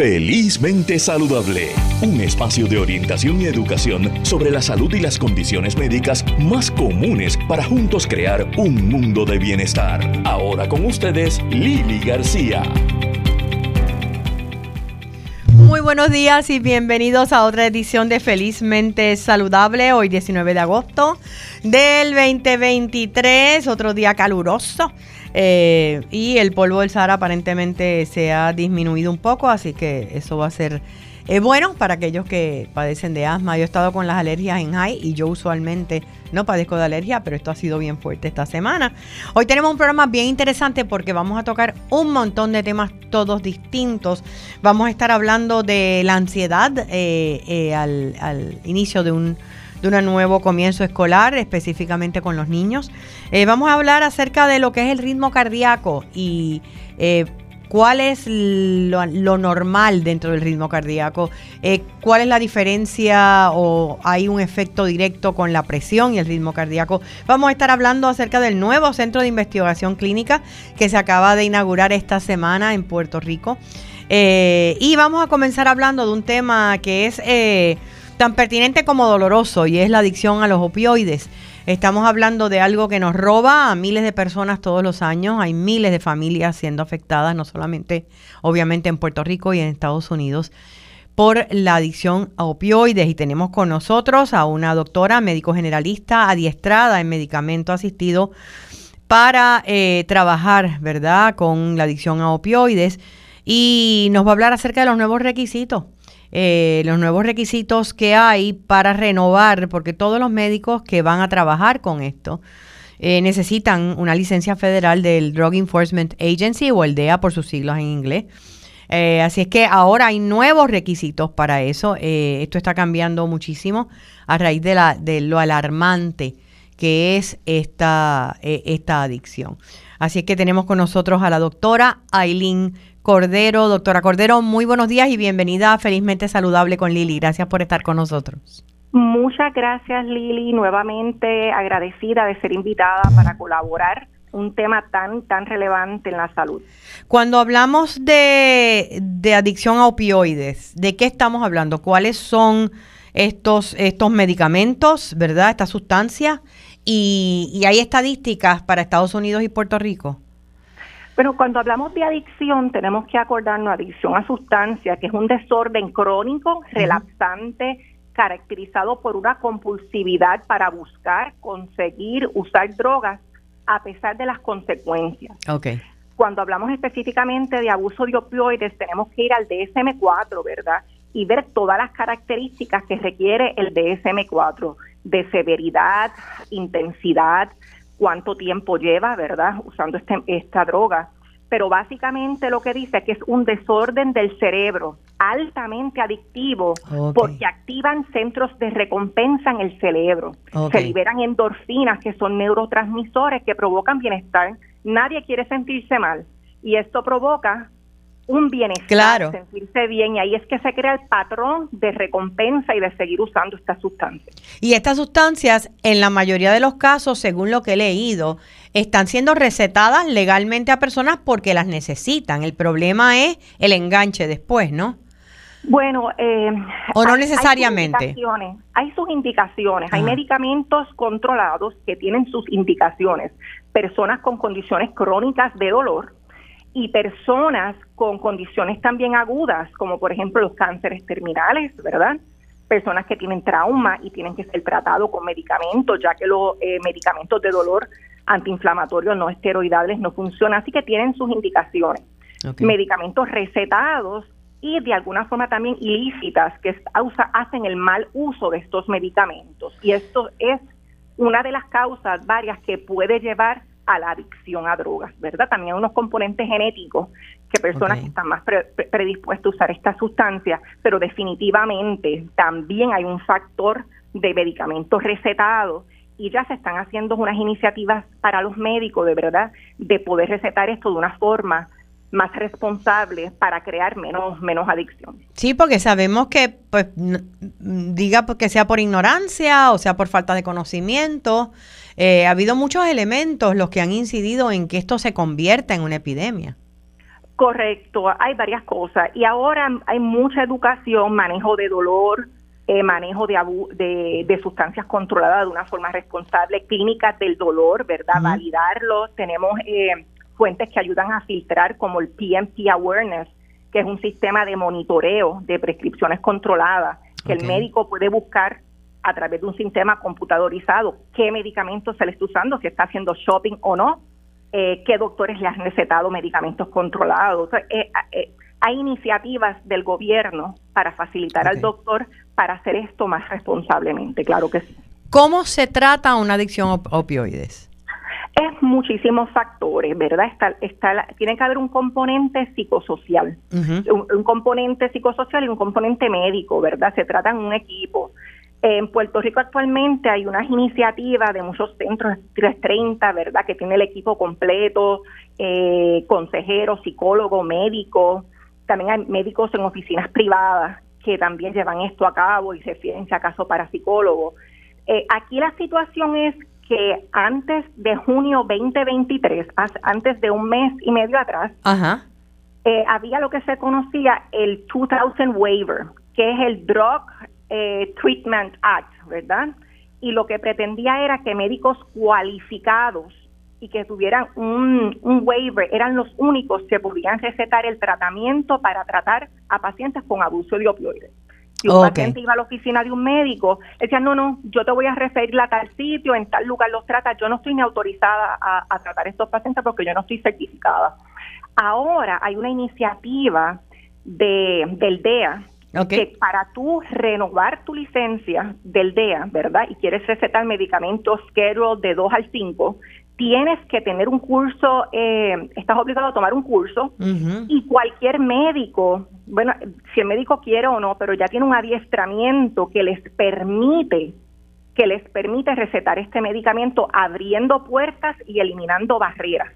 Felizmente Saludable, un espacio de orientación y educación sobre la salud y las condiciones médicas más comunes para juntos crear un mundo de bienestar. Ahora con ustedes, Lili García. Muy buenos días y bienvenidos a otra edición de Felizmente Saludable, hoy 19 de agosto del 2023, otro día caluroso. Eh, y el polvo del Sahara aparentemente se ha disminuido un poco, así que eso va a ser eh, bueno para aquellos que padecen de asma. Yo he estado con las alergias en high y yo usualmente no padezco de alergia, pero esto ha sido bien fuerte esta semana. Hoy tenemos un programa bien interesante porque vamos a tocar un montón de temas todos distintos. Vamos a estar hablando de la ansiedad eh, al inicio de un de un nuevo comienzo escolar, específicamente con los niños. Eh, vamos a hablar acerca de lo que es el ritmo cardíaco y eh, cuál es lo, normal dentro del ritmo cardíaco, eh, cuál es la diferencia o hay un efecto directo con la presión y el ritmo cardíaco. Vamos a estar hablando acerca del nuevo centro de investigación clínica que se acaba de inaugurar esta semana en Puerto Rico. y vamos a comenzar hablando de un tema que es tan pertinente como doloroso y es la adicción a los opioides. Estamos hablando de algo que nos roba a miles de personas todos los años. Hay miles de familias siendo afectadas, no solamente obviamente en Puerto Rico y en Estados Unidos, por la adicción a opioides. Y tenemos con nosotros a una doctora médico generalista adiestrada en medicamento asistido para eh, trabajar, ¿verdad?, con la adicción a opioides. Y nos va a hablar acerca de los nuevos requisitos eh, los nuevos requisitos que hay para renovar, porque todos los médicos que van a trabajar con esto eh, necesitan una licencia federal del Drug Enforcement Agency o el DEA por sus siglos en inglés. Eh, así es que ahora hay nuevos requisitos para eso. esto está cambiando muchísimo a raíz de lo alarmante que es esta, esta adicción. Así es que tenemos con nosotros a la doctora Aileen Cordero. Doctora Cordero, muy buenos días y bienvenida a Felizmente Saludable con Lili. Gracias por estar con nosotros. Muchas gracias Lili, nuevamente agradecida de ser invitada para colaborar un tema tan tan relevante en la salud. Cuando hablamos de, de adicción a opioides, ¿de qué estamos hablando? ¿Cuáles son estos, estos medicamentos, verdad? Estas sustancias. Y, y hay estadísticas para Estados Unidos y Puerto Rico. Pero cuando hablamos de adicción, tenemos que acordarnos adicción a sustancias, que es un desorden crónico, relapsante, caracterizado por una compulsividad para buscar, conseguir, usar drogas, a pesar de las consecuencias. Okay. Cuando hablamos específicamente de abuso de opioides, tenemos que ir al DSM-4, ¿verdad? Y ver todas las características que requiere el DSM-4 de severidad, intensidad, cuánto tiempo lleva, ¿verdad?, usando este, esta droga. Pero básicamente lo que dice es que es un desorden del cerebro altamente adictivo porque activan centros de recompensa en el cerebro. Se liberan endorfinas que son neurotransmisores que provocan bienestar. Nadie quiere sentirse mal y esto provoca un bienestar, sentirse bien, y ahí es que se crea el patrón de recompensa y de seguir usando estas sustancias. Y estas sustancias, en la mayoría de los casos, según lo que he leído, están siendo recetadas legalmente a personas porque las necesitan. El problema es el enganche después, ¿no? Bueno, eh, o no necesariamente. Hay sus indicaciones, hay, medicamentos controlados que tienen sus indicaciones. Personas con condiciones crónicas de dolor, y personas con condiciones también agudas, como por ejemplo los cánceres terminales, ¿verdad? Personas que tienen trauma y tienen que ser tratados con medicamentos, ya que los eh, medicamentos de dolor antiinflamatorios no esteroidales no funcionan, así que tienen sus indicaciones. Medicamentos recetados y de alguna forma también ilícitas que hacen el mal uso de estos medicamentos. Y esto es una de las causas varias que puede llevar a la adicción a drogas, ¿verdad? También hay unos componentes genéticos que personas que están más predispuestas a usar esta sustancia, pero definitivamente también hay un factor de medicamentos recetados y ya se están haciendo unas iniciativas para los médicos, de verdad, de poder recetar esto de una forma más responsable para crear menos menos adicción. Sí, porque sabemos que pues diga que sea por ignorancia o sea por falta de conocimiento, eh, ha habido muchos elementos los que han incidido en que esto se convierta en una epidemia. Correcto, hay varias cosas. Y ahora hay mucha educación, manejo de dolor, eh, manejo de, de, de, sustancias controladas de una forma responsable, clínicas del dolor, ¿verdad? Validarlo. Tenemos eh, fuentes que ayudan a filtrar, como el PMP Awareness, que es un sistema de monitoreo de prescripciones controladas, que el médico puede buscar a través de un sistema computadorizado qué medicamentos se le está usando, si está haciendo shopping o no, eh, qué doctores le han recetado medicamentos controlados. Eh, eh, hay iniciativas del gobierno para facilitar al doctor para hacer esto más responsablemente, claro que sí. ¿Cómo se trata una adicción a opioides? Es muchísimos factores, ¿verdad? Está, está, tiene que haber un componente psicosocial, un, componente psicosocial y un componente médico, ¿verdad? Se trata en un equipo. En Puerto Rico actualmente hay unas iniciativas de muchos centros 330, ¿verdad? Que tiene el equipo completo, eh, consejeros, psicólogos, médicos. También hay médicos en oficinas privadas que también llevan esto a cabo y se fijen si acaso para psicólogos. Eh, aquí la situación es que antes de junio 2023, antes de un mes y medio atrás, eh, había lo que se conocía el 2000 waiver, que es el Drug eh, Treatment Act, ¿verdad? Y lo que pretendía era que médicos cualificados y que tuvieran un, waiver eran los únicos que podían recetar el tratamiento para tratar a pacientes con abuso de opioides. Si un paciente iba a la oficina de un médico, decía, no, no, yo te voy a referir a tal sitio, en tal lugar los trata, yo no estoy ni autorizada a, tratar estos pacientes porque yo no estoy certificada. Ahora hay una iniciativa de, del DEA que para tú renovar tu licencia del DEA, ¿verdad? Y quieres recetar medicamentos schedule de 2 al 5, tienes que tener un curso, eh, estás obligado a tomar un curso y cualquier médico, bueno, si el médico quiere o no, pero ya tiene un adiestramiento que les permite que les permite recetar este medicamento abriendo puertas y eliminando barreras.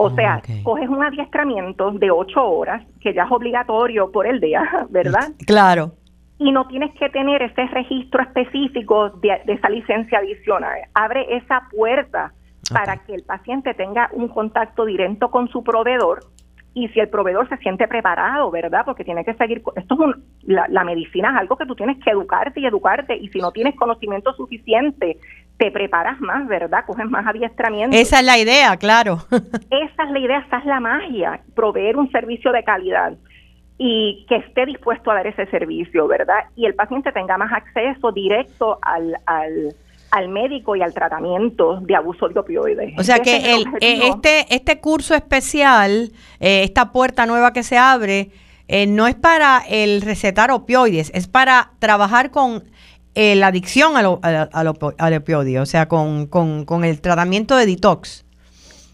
O sea, coges un adiestramiento de ocho horas, que ya es obligatorio por el día, ¿verdad? Claro. Y no tienes que tener ese registro específico de, esa licencia adicional. Abre esa puerta para que el paciente tenga un contacto directo con su proveedor y si el proveedor se siente preparado, ¿verdad? Porque tiene que seguir, esto es un, la, medicina es algo que tú tienes que educarte y educarte y si no tienes conocimiento suficiente, te preparas más, ¿verdad? Coges más adiestramiento. Esa es la idea, claro. esa es la idea, esa es la magia, proveer un servicio de calidad y que esté dispuesto a dar ese servicio, ¿verdad? Y el paciente tenga más acceso directo al, al al médico y al tratamiento de abuso de opioides. O sea que el, eh, este, este curso especial, eh, esta puerta nueva que se abre, eh, no es para el recetar opioides, es para trabajar con la adicción al, al, opioide, o sea, con, con, el tratamiento de detox.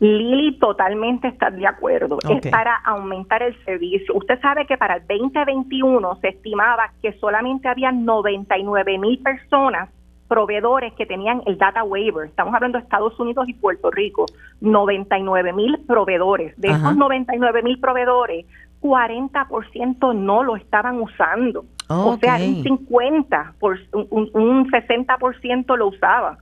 Lili totalmente está de acuerdo. Es para aumentar el servicio. Usted sabe que para el 2021 se estimaba que solamente había 99 mil personas proveedores que tenían el data waiver. Estamos hablando de Estados Unidos y Puerto Rico. 99 mil proveedores. De esos 99 mil proveedores, 40% no lo estaban usando. O sea, un 50, por, un, un 60% lo usaba.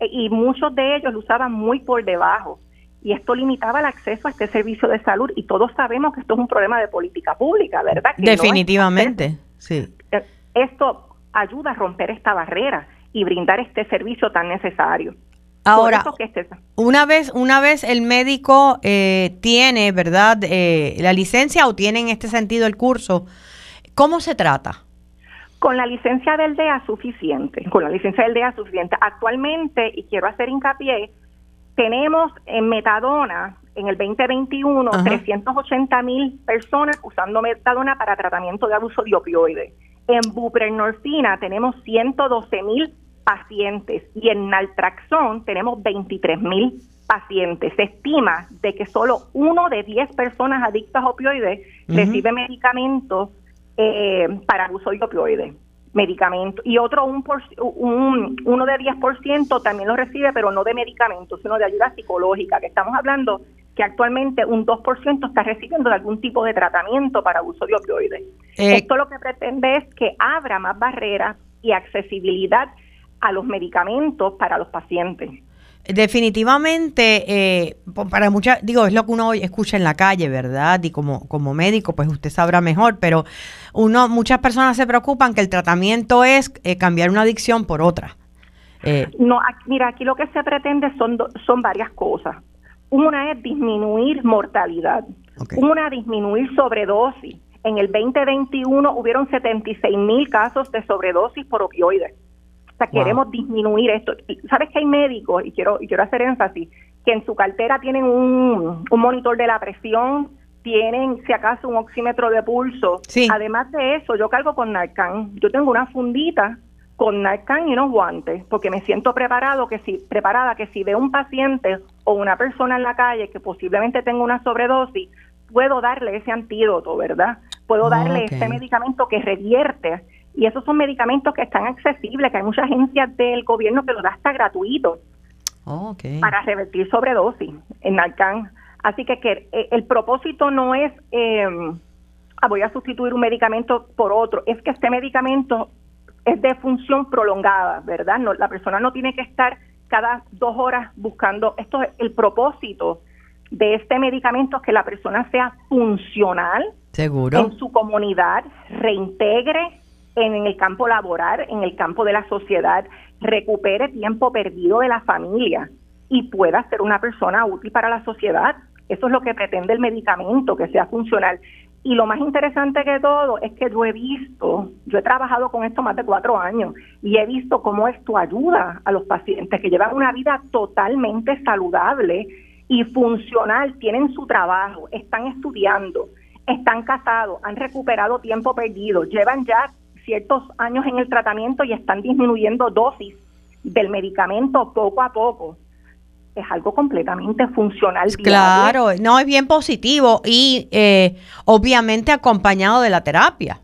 E, y muchos de ellos lo usaban muy por debajo. Y esto limitaba el acceso a este servicio de salud. Y todos sabemos que esto es un problema de política pública, ¿verdad? Definitivamente, sí. Eh, esto ayuda a romper esta barrera y brindar este servicio tan necesario. Ahora, una vez una vez el médico eh, tiene, ¿verdad?, eh, la licencia o tiene en este sentido el curso, ¿cómo se trata? Con la licencia del DEA suficiente, con la licencia del DEA suficiente. Actualmente, y quiero hacer hincapié, tenemos en metadona en el 2021 380 mil personas usando metadona para tratamiento de abuso de opioides. En buprenorfina tenemos 112 mil pacientes y en naltraxón tenemos 23 mil pacientes. Se estima de que solo uno de 10 personas adictas a opioides recibe medicamentos eh, para uso de opioides. Medicamentos. Y otro, un, por, un uno de 10% también lo recibe, pero no de medicamentos, sino de ayuda psicológica, que estamos hablando que actualmente un 2% está recibiendo algún tipo de tratamiento para uso de opioides. Eh, Esto lo que pretende es que abra más barreras y accesibilidad a los medicamentos para los pacientes. Definitivamente, eh, para muchas, digo, es lo que uno escucha en la calle, ¿verdad? Y como, como médico, pues usted sabrá mejor, pero uno, muchas personas se preocupan que el tratamiento es eh, cambiar una adicción por otra. Eh, no, mira, aquí lo que se pretende son, son varias cosas. Una es disminuir mortalidad, una disminuir sobredosis. En el 2021 hubieron 76 mil casos de sobredosis por opioides queremos disminuir esto. ¿Sabes que hay médicos, y quiero, y quiero hacer énfasis, que en su cartera tienen un, monitor de la presión, tienen, si acaso, un oxímetro de pulso. Además de eso, yo cargo con Narcan. Yo tengo una fundita con Narcan y unos guantes, porque me siento preparado que si, preparada que si veo un paciente o una persona en la calle que posiblemente tenga una sobredosis, puedo darle ese antídoto, ¿verdad? Puedo darle ese medicamento que revierte y esos son medicamentos que están accesibles, que hay muchas agencias del gobierno que lo da hasta gratuito oh, para revertir sobredosis en Narcan. Así que, que eh, el propósito no es eh, voy a sustituir un medicamento por otro, es que este medicamento es de función prolongada, ¿verdad? No, la persona no tiene que estar cada dos horas buscando, esto es el propósito de este medicamento es que la persona sea funcional Seguro. en su comunidad, reintegre en el campo laboral, en el campo de la sociedad, recupere tiempo perdido de la familia y pueda ser una persona útil para la sociedad. Eso es lo que pretende el medicamento, que sea funcional. Y lo más interesante que todo es que yo he visto, yo he trabajado con esto más de cuatro años y he visto cómo esto ayuda a los pacientes que llevan una vida totalmente saludable y funcional, tienen su trabajo, están estudiando, están casados, han recuperado tiempo perdido, llevan ya ciertos años en el tratamiento y están disminuyendo dosis del medicamento poco a poco. Es algo completamente funcional. Claro, no es bien positivo y eh, obviamente acompañado de la terapia.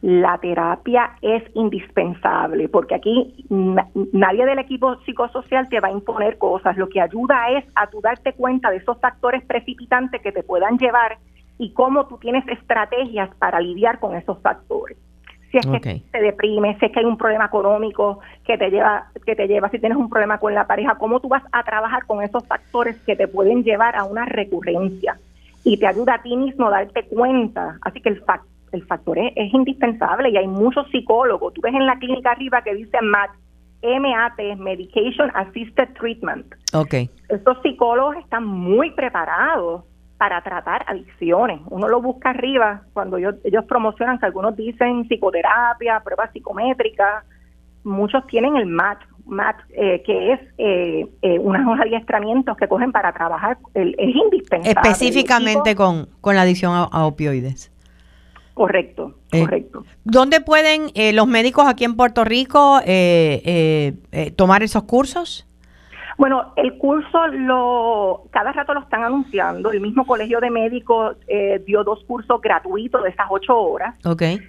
La terapia es indispensable porque aquí nadie del equipo psicosocial te va a imponer cosas. Lo que ayuda es a tú darte cuenta de esos factores precipitantes que te puedan llevar y cómo tú tienes estrategias para lidiar con esos factores si es que te deprime, si es que hay un problema económico que te lleva, que te lleva, si tienes un problema con la pareja, cómo tú vas a trabajar con esos factores que te pueden llevar a una recurrencia y te ayuda a ti mismo a darte cuenta. Así que el, el factor es, indispensable y hay muchos psicólogos. Tú ves en la clínica arriba que dice MAT, MAT, Medication Assisted Treatment. Okay. Estos psicólogos están muy preparados para tratar adicciones. Uno lo busca arriba cuando ellos, promocionan que algunos dicen psicoterapia, pruebas psicométricas, muchos tienen el MAT, MAT eh, que es eh, eh, unos adiestramientos que cogen para trabajar, es indispensable. Específicamente con, con la adicción a, opioides. Correcto, correcto. ¿Dónde pueden los médicos aquí en Puerto Rico tomar esos cursos? Bueno, el curso lo cada rato lo están anunciando. El mismo Colegio de Médicos eh, dio dos cursos gratuitos de esas ocho horas. Okay.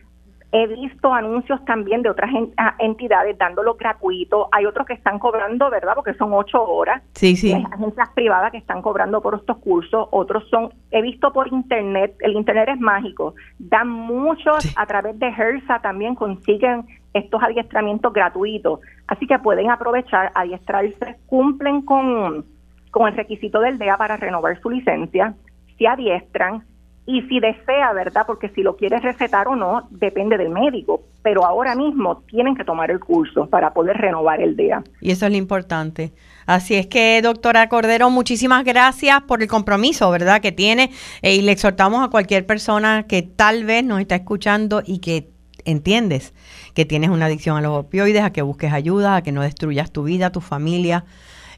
He visto anuncios también de otras ah, entidades dándolo gratuito. Hay otros que están cobrando, ¿verdad? Porque son ocho horas. Sí, sí. Hay agencias privadas que están cobrando por estos cursos. Otros son, he visto por internet, el internet es mágico. Dan muchos a través de HERSA también consiguen estos adiestramientos gratuitos. Así que pueden aprovechar, adiestrarse, cumplen con, con el requisito del DEA para renovar su licencia, se adiestran y si desea, ¿verdad? Porque si lo quiere recetar o no, depende del médico. Pero ahora mismo tienen que tomar el curso para poder renovar el DEA. Y eso es lo importante. Así es que, doctora Cordero, muchísimas gracias por el compromiso, ¿verdad? Que tiene. Eh, y le exhortamos a cualquier persona que tal vez nos está escuchando y que entiendes que tienes una adicción a los opioides, a que busques ayuda, a que no destruyas tu vida, tu familia,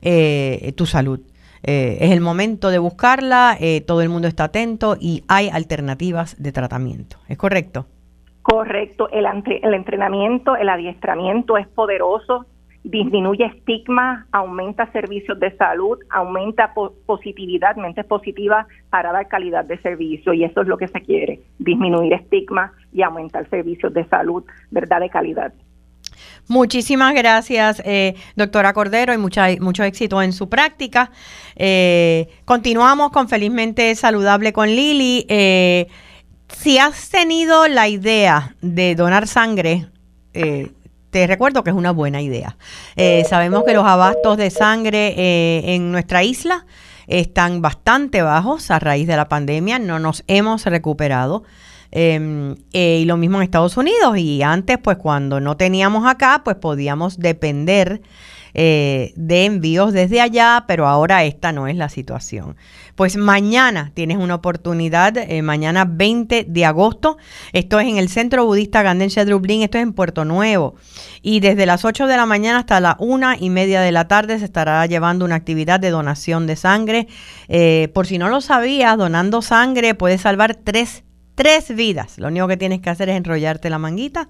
eh, tu salud. Eh, es el momento de buscarla, eh, todo el mundo está atento y hay alternativas de tratamiento. ¿Es correcto? Correcto, el, el entrenamiento, el adiestramiento es poderoso, disminuye estigma, aumenta servicios de salud, aumenta positividad, mentes positivas para dar calidad de servicio y eso es lo que se quiere, disminuir estigma y aumentar servicios de salud, verdad, de calidad. Muchísimas gracias, eh, doctora Cordero, y mucha, mucho éxito en su práctica. Eh, continuamos con Felizmente Saludable con Lili. Eh, si has tenido la idea de donar sangre, te recuerdo que es una buena idea. Eh, sabemos que los abastos de sangre eh, en nuestra isla están bastante bajos a raíz de la pandemia, no nos hemos recuperado. Em, eh, y lo mismo en Estados Unidos. Y antes, pues cuando no teníamos acá, pues podíamos depender eh, de envíos desde allá, pero ahora esta no es la situación. Pues mañana tienes una oportunidad, eh, mañana 20 de agosto, esto es en el Centro Budista Gandense Dublín, esto es en Puerto Nuevo, y desde las 8 de la mañana hasta la una y media de la tarde se estará llevando una actividad de donación de sangre. Eh, por si no lo sabías, donando sangre puede salvar tres tres vidas. Lo único que tienes que hacer es enrollarte la manguita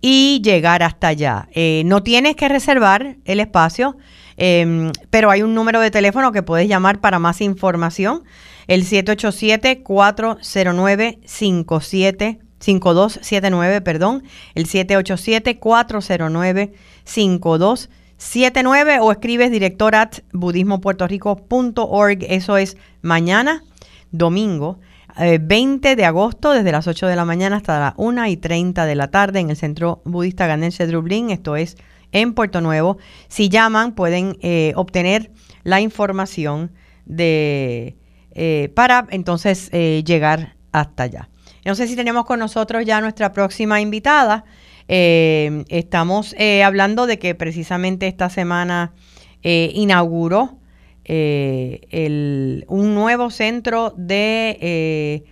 y llegar hasta allá. Eh, no tienes que reservar el espacio, em, pero hay un número de teléfono que puedes llamar para más información. El 787-409-575279, perdón. El 787-409-5279 o escribes director at budismopuertorico.org. Eso es mañana, domingo 20 eh, de agosto, desde las 8 de la mañana hasta las 1 y 30 de la tarde en el Centro Budista Ganense Dublín, esto es en Puerto Nuevo. Si llaman, pueden eh, obtener la información de eh, para entonces llegar hasta allá. No sé si tenemos con nosotros ya nuestra próxima invitada. estamos hablando de que precisamente esta semana inauguró eh, un nuevo centro de, eh,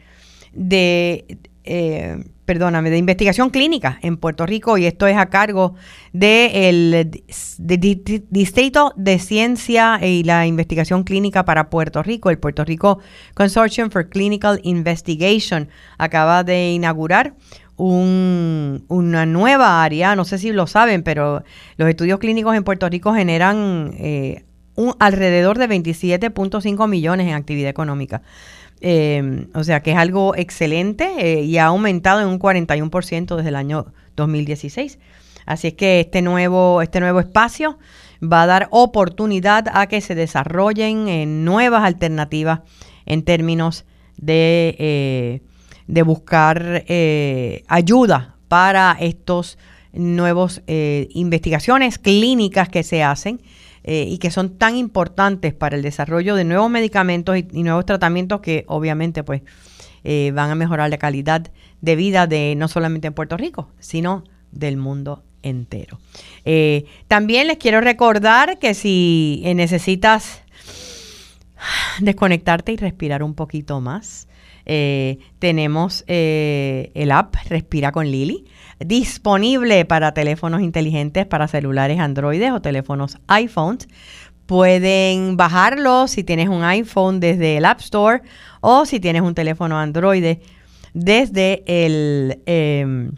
de eh, perdóname, de investigación clínica en Puerto Rico y esto es a cargo del de Distrito de Ciencia y la Investigación Clínica para Puerto Rico, el Puerto Rico Consortium for Clinical Investigation. Acaba de inaugurar un, una nueva área, no sé si lo saben, pero los estudios clínicos en Puerto Rico generan un, alrededor de 27.5 millones en actividad económica. Eh, o sea que es algo excelente eh, y ha aumentado en un 41% desde el año 2016. Así es que este nuevo, este nuevo espacio va a dar oportunidad a que se desarrollen eh, nuevas alternativas en términos de, de buscar ayuda para estos nuevos investigaciones clínicas que se hacen eh, y que son tan importantes para el desarrollo de nuevos medicamentos y, nuevos tratamientos que obviamente pues eh, van a mejorar la calidad de vida de no solamente en Puerto Rico, sino del mundo entero. Eh, también les quiero recordar que si necesitas desconectarte y respirar un poquito más, tenemos el app Respira con Lili disponible para teléfonos inteligentes, para celulares Android o teléfonos iPhones. Pueden bajarlo si tienes un iPhone desde el App Store o si tienes un teléfono Android desde, el, em,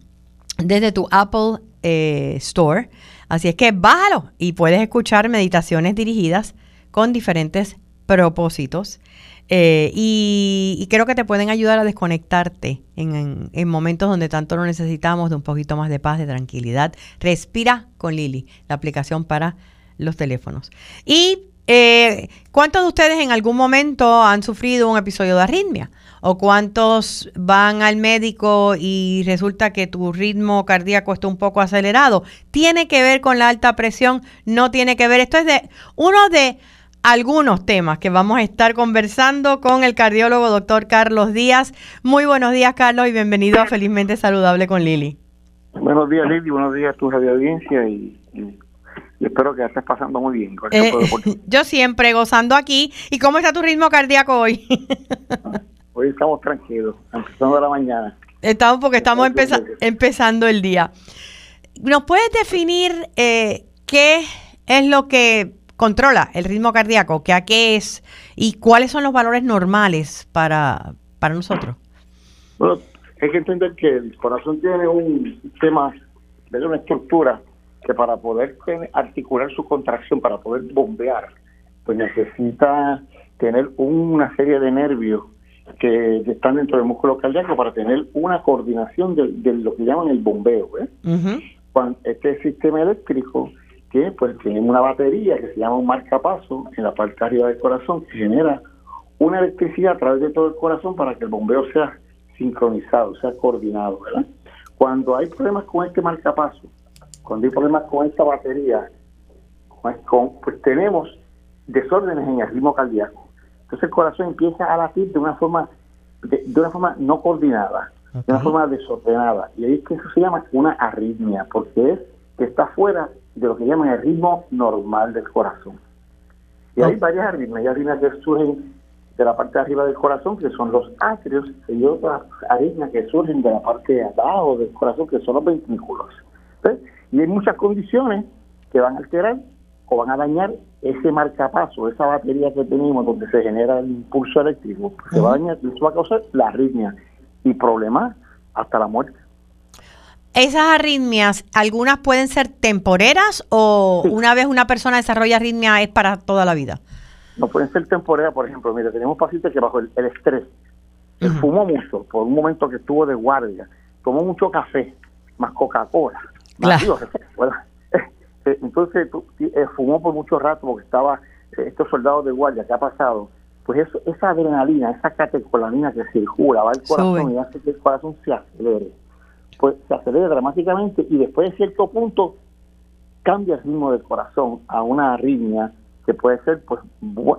desde tu Apple eh, Store. Así es que bájalo y puedes escuchar meditaciones dirigidas con diferentes propósitos eh, y, creo que te pueden ayudar a desconectarte en, momentos donde tanto lo necesitamos, de un poquito más de paz, de tranquilidad. Respira con Lili, la aplicación para los teléfonos. Y eh, ¿cuántos de ustedes en algún momento han sufrido un episodio de arritmia? ¿O cuántos van al médico y resulta que tu ritmo cardíaco está un poco acelerado? ¿Tiene que ver con la alta presión? No tiene que ver. Esto es de uno de algunos temas que vamos a estar conversando con el cardiólogo doctor Carlos Díaz. Muy buenos días, Carlos, y bienvenido a Felizmente Saludable con Lili. Buenos días, Lili. Buenos días a tu radio audiencia y, espero que estés pasando muy bien. Eh, yo siempre gozando aquí. ¿Y cómo está tu ritmo cardíaco hoy? hoy estamos tranquilos, empezando la mañana. Estamos porque estamos empezando el día. ¿Nos puedes definir eh, qué es lo que controla el ritmo cardíaco, que a qué es y cuáles son los valores normales para, para nosotros? Bueno, hay que entender que el corazón tiene un sistema, de una estructura que para poder articular su contracción, para poder bombear, pues necesita tener una serie de nervios que, están dentro del músculo cardíaco para tener una coordinación de, lo que llaman el bombeo. ¿eh? Cuando este sistema eléctrico que pues tiene una batería que se llama un marcapaso en la parte arriba del corazón que genera una electricidad a través de todo el corazón para que el bombeo sea sincronizado, sea coordinado, ¿verdad? Cuando hay problemas con este marcapaso, cuando hay problemas con esta batería, con, pues tenemos desórdenes en el ritmo cardíaco. Entonces el corazón empieza a latir de una forma de, una forma no coordinada, de una forma desordenada. Y ahí es que eso se llama una arritmia, porque es que está fuera de lo que llaman el ritmo normal del corazón. Y hay varias arritmias, hay arritmias que surgen de la parte de arriba del corazón, que son los atrios, y otras arritmias que surgen de la parte de abajo del corazón, que son los ventrículos. Y hay muchas condiciones que van a alterar o van a dañar ese marcapaso, esa batería que tenemos donde se genera el impulso eléctrico, se va a dañar, eso va a causar la arritmia y problemas hasta la muerte. Esas arritmias, algunas pueden ser temporeras o una vez una persona desarrolla arritmia es para toda la vida. No pueden ser temporeras, por ejemplo, mire, tenemos pacientes que bajo el, estrés, fumó mucho, por un momento que estuvo de guardia, tomó mucho café, más Coca-Cola, claro. Eh, entonces eh, fumó por mucho rato porque estaba eh, estos soldados de guardia, ¿qué ha pasado? Pues eso, esa adrenalina, esa catecolamina que circula, va al corazón y hace que el corazón se acelere. Pues se acelera dramáticamente y después de cierto punto cambia el ritmo del corazón a una arritmia que puede ser pues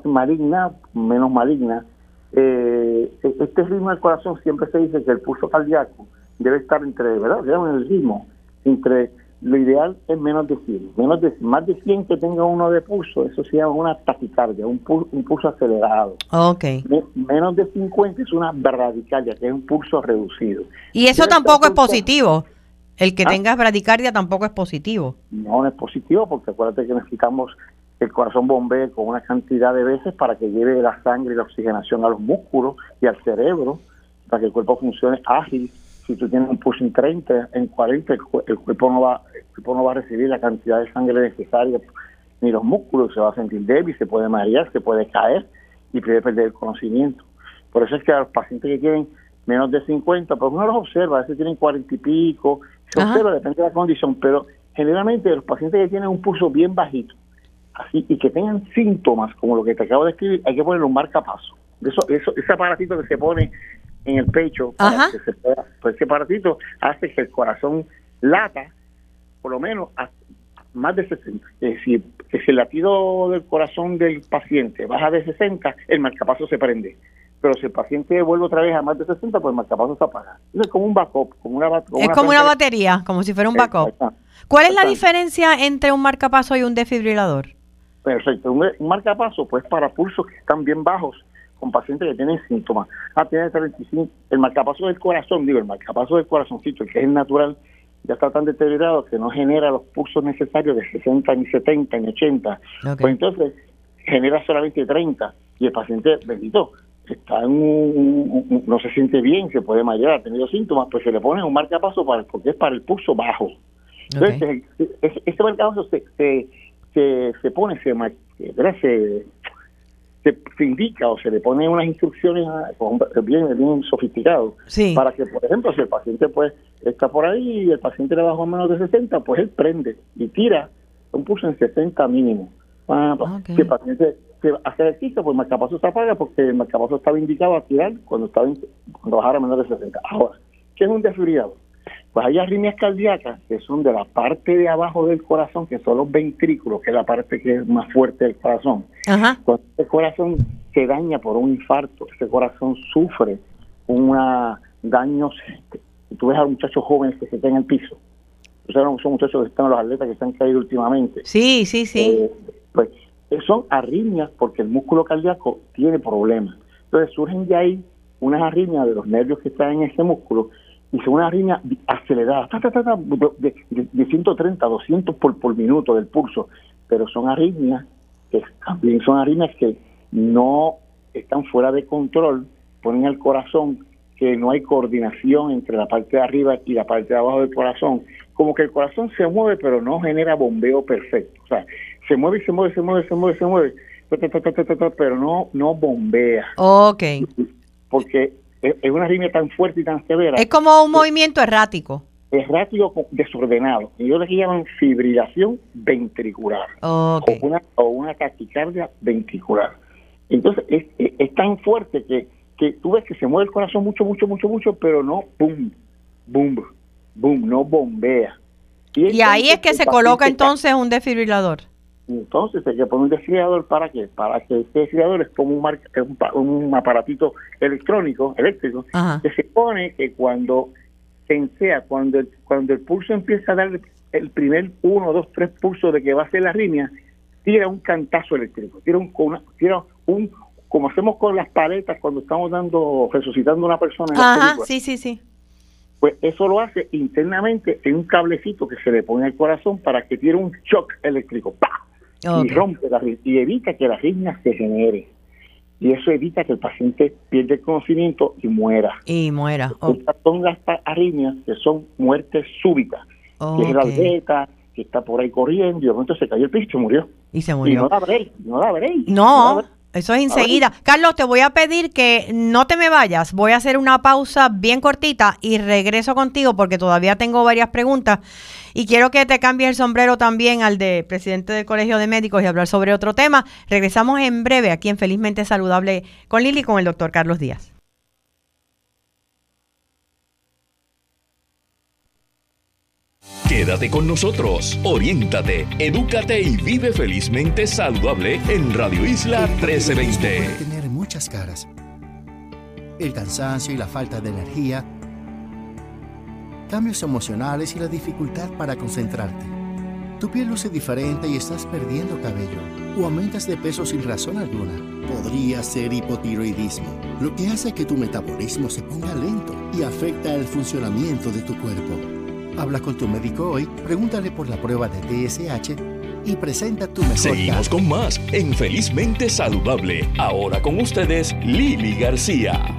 maligna, menos maligna. E-, este ritmo del corazón siempre se dice que el pulso cardíaco debe estar entre, ¿verdad? El ritmo entre lo ideal es menos de 100. Menos de, más de 100 que tenga uno de pulso, eso se llama una taquicardia, un, pulso, acelerado. Okay. menos de 50 es una bradicardia, que es un pulso reducido. Y eso tampoco es positivo. El que ¿Ah? tenga bradicardia tampoco es positivo. No, no es positivo porque acuérdate que necesitamos el corazón bombee con una cantidad de veces para que lleve la sangre y la oxigenación a los músculos y al cerebro, para que el cuerpo funcione ágil si tú tienes un pulso en 30, en 40, el, cuerpo no va el cuerpo no va a recibir la cantidad de sangre necesaria, ni los músculos, se va a sentir débil, se puede marear, se puede caer y puede perder el conocimiento. Por eso es que a los pacientes que tienen menos de 50, pues uno los observa, a veces tienen 40 y pico, se observa, depende de la condición, pero generalmente los pacientes que tienen un pulso bien bajito, así y que tengan síntomas como lo que te acabo de escribir, hay que ponerle un marcapaso. Eso, eso, ese aparatito que se pone en el pecho para que se pueda, pues ese aparatito hace que el corazón lata por lo menos a más de 60. Es decir, que si el latido del corazón del paciente baja de 60, el marcapaso se prende. Pero si el paciente vuelve otra vez a más de 60, pues el marcapaso se apaga. Es como un backup. Como una, es como una batería, como si fuera un backup. ¿Cuál es la diferencia entre un marcapaso y un desfibrilador? Perfecto. Un, un marcapaso, pues para pulsos que están bien bajos, con pacientes que tienen síntomas. Ah, tiene 35, el marcapaso del corazón, digo, el marcapaso del corazoncito, el que es natural, ya está tan deteriorado que no genera los pulsos necesarios de 60 ni 70 ni 80. Pues entonces genera solamente 30 y el paciente, bendito, está en un, no se siente bien, se puede marear, ha tenido síntomas, pues se le pone un marcapaso para, porque es para el pulso bajo. Entonces, este marcapaso se, se, se, pone, se, se, se, indica o se le pone unas instrucciones bien, bien sofisticados para que, por ejemplo, si el paciente pues está por ahí y el paciente le bajó a menos de 60, pues él prende y tira un pulso en 60 mínimo. Ah, pues, si el paciente hace ejercicio, pues el marcapaso se apaga porque el marcapaso estaba indicado a tirar cuando estaba cuando bajara a menos de 60. Ahora, ¿qué es un desfibrilador? Pues hay arritmias cardíacas que son de la parte de abajo del corazón, que son los ventrículos, que es la parte que es más fuerte del corazón. Cuando el corazón se daña por un infarto, ese corazón sufre una daños. Tú ves a muchachos jóvenes que se quedan en el piso. O sea, son muchachos que están en los atletas que se han caído últimamente. Sí, sí, sí. Eh, pues son arritmias porque el músculo cardíaco tiene problemas. Entonces surgen de ahí unas arritmias de los nervios que están en ese músculo y son una arritmia acelerada, de, de, 130 a 200 por, por minuto del pulso, pero son arritmias que también son arritmias que no están fuera de control, ponen al corazón que no hay coordinación entre la parte de arriba y la parte de abajo del corazón, como que el corazón se mueve pero no genera bombeo perfecto, o sea, se mueve y se mueve, se mueve, se mueve, se mueve, pero no no bombea. Ok. Porque es una arritmia tan fuerte y tan severa. Es como un movimiento errático. Errático desordenado. Y ellos le llaman fibrilación ventricular. O, una, o una taquicardia ventricular. Entonces, es, tan fuerte que, que tú ves que se mueve el corazón mucho, mucho, mucho, mucho, pero no boom, boom, boom, no bombea. Y, ahí es que se coloca entonces un desfibrilador. Entonces hay que poner un desfibrilador para qué? Para que este desfibrilador es como un, un, aparatito electrónico, eléctrico, que se pone que cuando cuando el, cuando el pulso empieza a dar el primer uno, dos, tres pulsos de que va a ser la arritmia, tira un cantazo eléctrico, tira un, tira un como hacemos con las paletas cuando estamos dando, resucitando a una persona. Ajá, sí, sí, sí. Pues eso lo hace internamente en un cablecito que se le pone al corazón para que tire un shock eléctrico, ¡pah! Y rompe la y evita que la arritmia se genere. Y eso evita que el paciente pierda el conocimiento y muera. Y muera. Estas son las arritmias que son muertes súbitas. Que es la atleta, que está por ahí corriendo y de momento se cayó el piso y murió. Y se murió. Y no la veréis, no la veréis. No, eso es enseguida. Carlos, te voy a pedir que no te me vayas. Voy a hacer una pausa bien cortita y regreso contigo porque todavía tengo varias preguntas. Y quiero que te cambies el sombrero también al de presidente del Colegio de Médicos y hablar sobre otro tema. Regresamos en breve aquí en Felizmente Saludable con Lili y con el doctor Carlos Díaz. Quédate con nosotros, oriéntate, edúcate y vive felizmente saludable en Radio Isla 1320. Puede tener muchas caras. El cansancio y la falta de energía, cambios emocionales y la dificultad para concentrarte. Tu piel luce diferente y estás perdiendo cabello o aumentas de peso sin razón alguna. Podría ser hipotiroidismo, lo que hace que tu metabolismo se ponga lento y afecta el funcionamiento de tu cuerpo. Habla con tu médico hoy, pregúntale por la prueba de TSH y presenta tu mejor Seguimos con más en Felizmente Saludable. Ahora con ustedes, Lili García.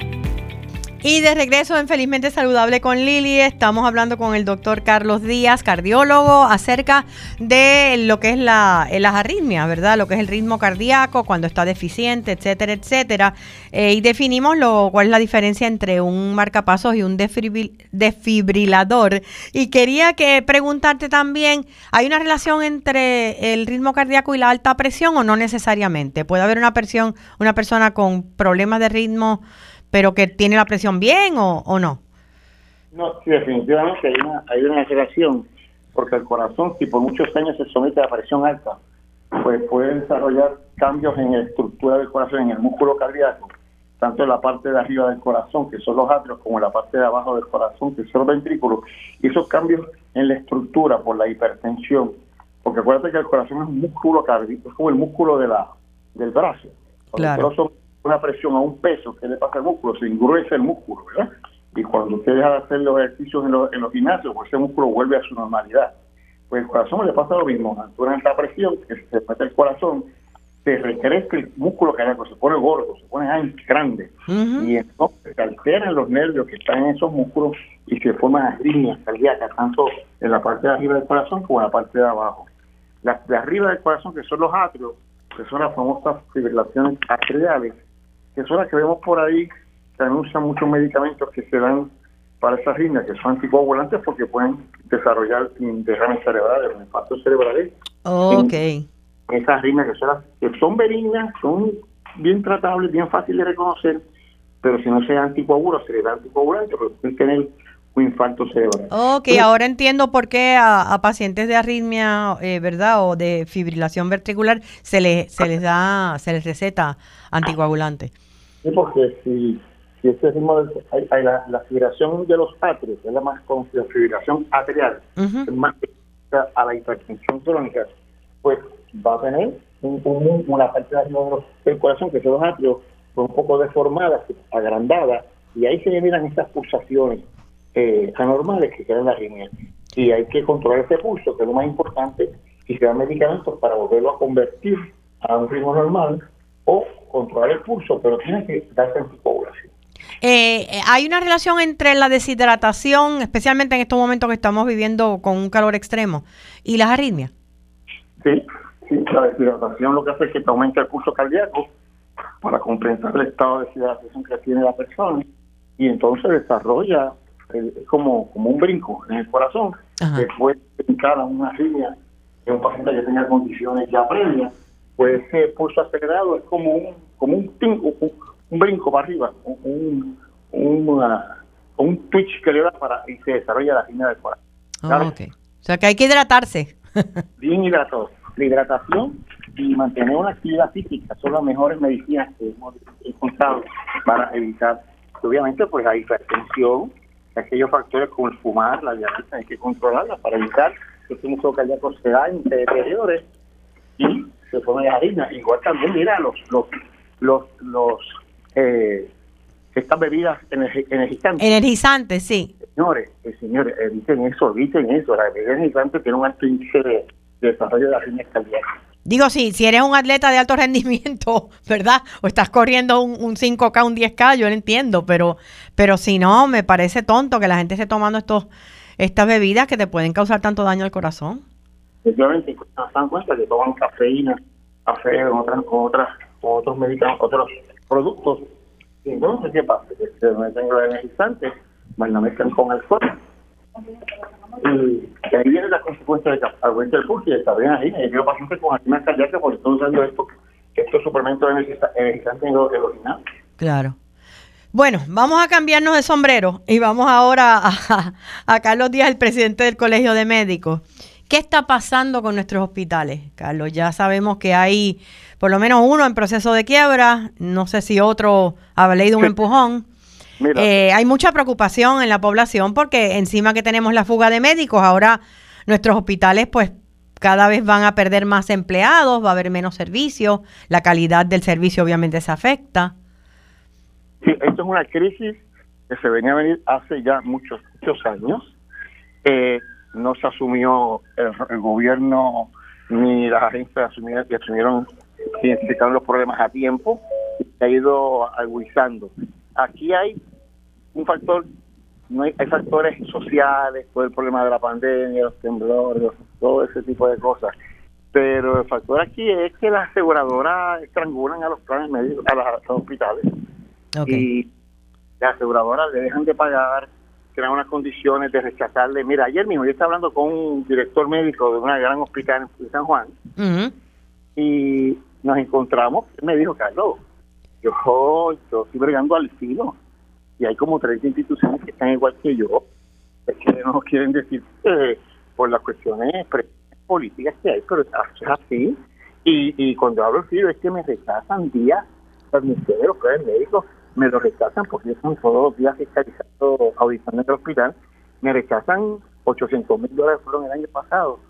Y de regreso en Felizmente Saludable con Lili, estamos hablando con el doctor Carlos Díaz, cardiólogo, acerca de lo que es la, eh, las arritmias, ¿verdad? Lo que es el ritmo cardíaco, cuando está deficiente, etcétera, etcétera. Eh, y definimos lo, cuál es la diferencia entre un marcapasos y un desfibrilador. Y quería que preguntarte también, ¿hay una relación entre el ritmo cardíaco y la alta presión o no necesariamente? ¿Puede haber una, presión, una persona con problemas de ritmo pero que tiene la presión bien o, no? No, sí, definitivamente hay una, hay una relación, porque el corazón, si por muchos años se somete a la presión alta, pues puede desarrollar cambios en la estructura del corazón, en el músculo cardíaco, tanto en la parte de arriba del corazón, que son los atrios, como en la parte de abajo del corazón, que son los ventrículos. Y esos cambios en la estructura por la hipertensión, porque acuérdate que el corazón es un músculo cardíaco, es como el músculo de la, del brazo. Claro una presión a un peso, ¿qué le pasa al músculo? Se engruesa el músculo, ¿verdad? Y cuando usted deja de hacer los ejercicios en los, en los gimnasios, pues ese músculo vuelve a su normalidad. Pues el corazón le pasa lo mismo. Durante la presión, que se mete el corazón, se recrece el músculo cardíaco, se pone gordo, se pone grande. Y entonces se alteran los nervios que están en esos músculos y se forman arritmias cardíacas, tanto en la parte de arriba del corazón como en la parte de abajo. Las de arriba del corazón, que son los atrios, que son las famosas fibrilaciones arteriales, que son las que vemos por ahí, que anuncian muchos medicamentos que se dan para esas líneas, que son anticoagulantes porque pueden desarrollar derrames cerebrales, infartos cerebrales. Ok. esas líneas que son, que son benignas, son bien tratables, bien fáciles de reconocer, pero si no se anticoagula, se le da anticoagulante, pero pueden tener un infarto cerebral. Ok, ahora entiendo por qué a, pacientes de arritmia, eh, ¿verdad? O de fibrilación ventricular se les, se les da, se les receta anticoagulante. Sí, porque si, si ese ritmo, hay, la, fibrilación de los atrios, es la más conocida, fibrilación atrial, es más a la hipertensión crónica, pues va a tener un, una parte del corazón, que son los atrios, un poco deformadas, agrandadas, y ahí se generan estas pulsaciones eh, anormales que quedan la arritmia. Y hay que controlar ese pulso, que es lo más importante, y se dan medicamentos para volverlo a convertir a un ritmo normal o controlar el pulso, pero tiene que darse anticoagulación. Eh, eh, ¿Hay una relación entre la deshidratación, especialmente en estos momentos que estamos viviendo con un calor extremo, y las arritmias? Sí, sí, la deshidratación lo que hace es que te aumenta el pulso cardíaco para compensar el estado de deshidratación que tiene la persona y entonces desarrolla es como, como un brinco en el corazón, que puede brincar a una arritmia de un paciente que tenga condiciones ya previas, pues ese pulso acelerado es como un, como un, un, brinco para arriba, un, un, un twitch que le da para y se desarrolla la arritmia del corazón. Ah, O sea que hay que hidratarse. Bien hidratado. La hidratación y mantener una actividad física son las mejores medicinas que hemos encontrado para evitar, obviamente, pues la hipertensión, aquellos factores como el fumar, la diabetes, hay que controlarla para evitar que este músculo cardíaco se dañe, se deteriore y se pone de harina. Igual también, mira, los, los, los, los eh, estas bebidas energizantes. Energizantes, sí. Señores, eh, señores, eviten eso, eviten eso. La bebida energizante tiene un alto índice de, desarrollo de arritmias cardíacas. Digo, sí, si eres un atleta de alto rendimiento, ¿verdad? O estás corriendo un, un 5K, un 10K, yo lo entiendo, pero, pero si no, me parece tonto que la gente esté tomando estos estas bebidas que te pueden causar tanto daño al corazón. Efectivamente, se dan cuenta que toman cafeína, café, otras, otras, otros medicamentos, otros productos. Y entonces, ¿qué pasa? Que se meten los energizantes, más la mezclan con alcohol. Y ahí viene la consecuencia de que aumenta el pulso y está bien ahí. Y yo pacientes con arritmias cardíacas porque están usando esto, estos suplementos energizantes en el original. Claro. Bueno, vamos a cambiarnos de sombrero y vamos ahora a, a, Carlos Díaz, el presidente del Colegio de Médicos. ¿Qué está pasando con nuestros hospitales, Carlos? Ya sabemos que hay por lo menos uno en proceso de quiebra, no sé si otro ha leído un empujón. Eh, hay mucha preocupación en la población porque encima que tenemos la fuga de médicos, ahora nuestros hospitales pues cada vez van a perder más empleados, va a haber menos servicios, la calidad del servicio obviamente se afecta. Sí, esto es una crisis que se venía a venir hace ya muchos, muchos años. Eh, no se asumió el, gobierno ni las agencias asumieron, que asumieron identificaron los problemas a tiempo se ha ido agudizando. Aquí hay un factor, no hay, factores sociales, todo el problema de la pandemia, los temblores, todo ese tipo de cosas. Pero el factor aquí es que las aseguradoras estrangulan a los planes médicos, a, los hospitales. Y las aseguradoras le dejan de pagar, crean unas condiciones de rechazarle. Mira, ayer mismo yo estaba hablando con un director médico de una gran hospital en San Juan y nos encontramos. me dijo, Carlos, yo, yo estoy bregando al filo y hay como 30 instituciones que están igual que yo, es que no quieren decir por las cuestiones políticas que hay, pero es así. Y, y cuando hablo filo es que me rechazan días, los ministerios, los médicos, me lo rechazan porque son todos los días fiscalizando, auditando en el hospital, me rechazan 800 mil dólares fueron el año pasado,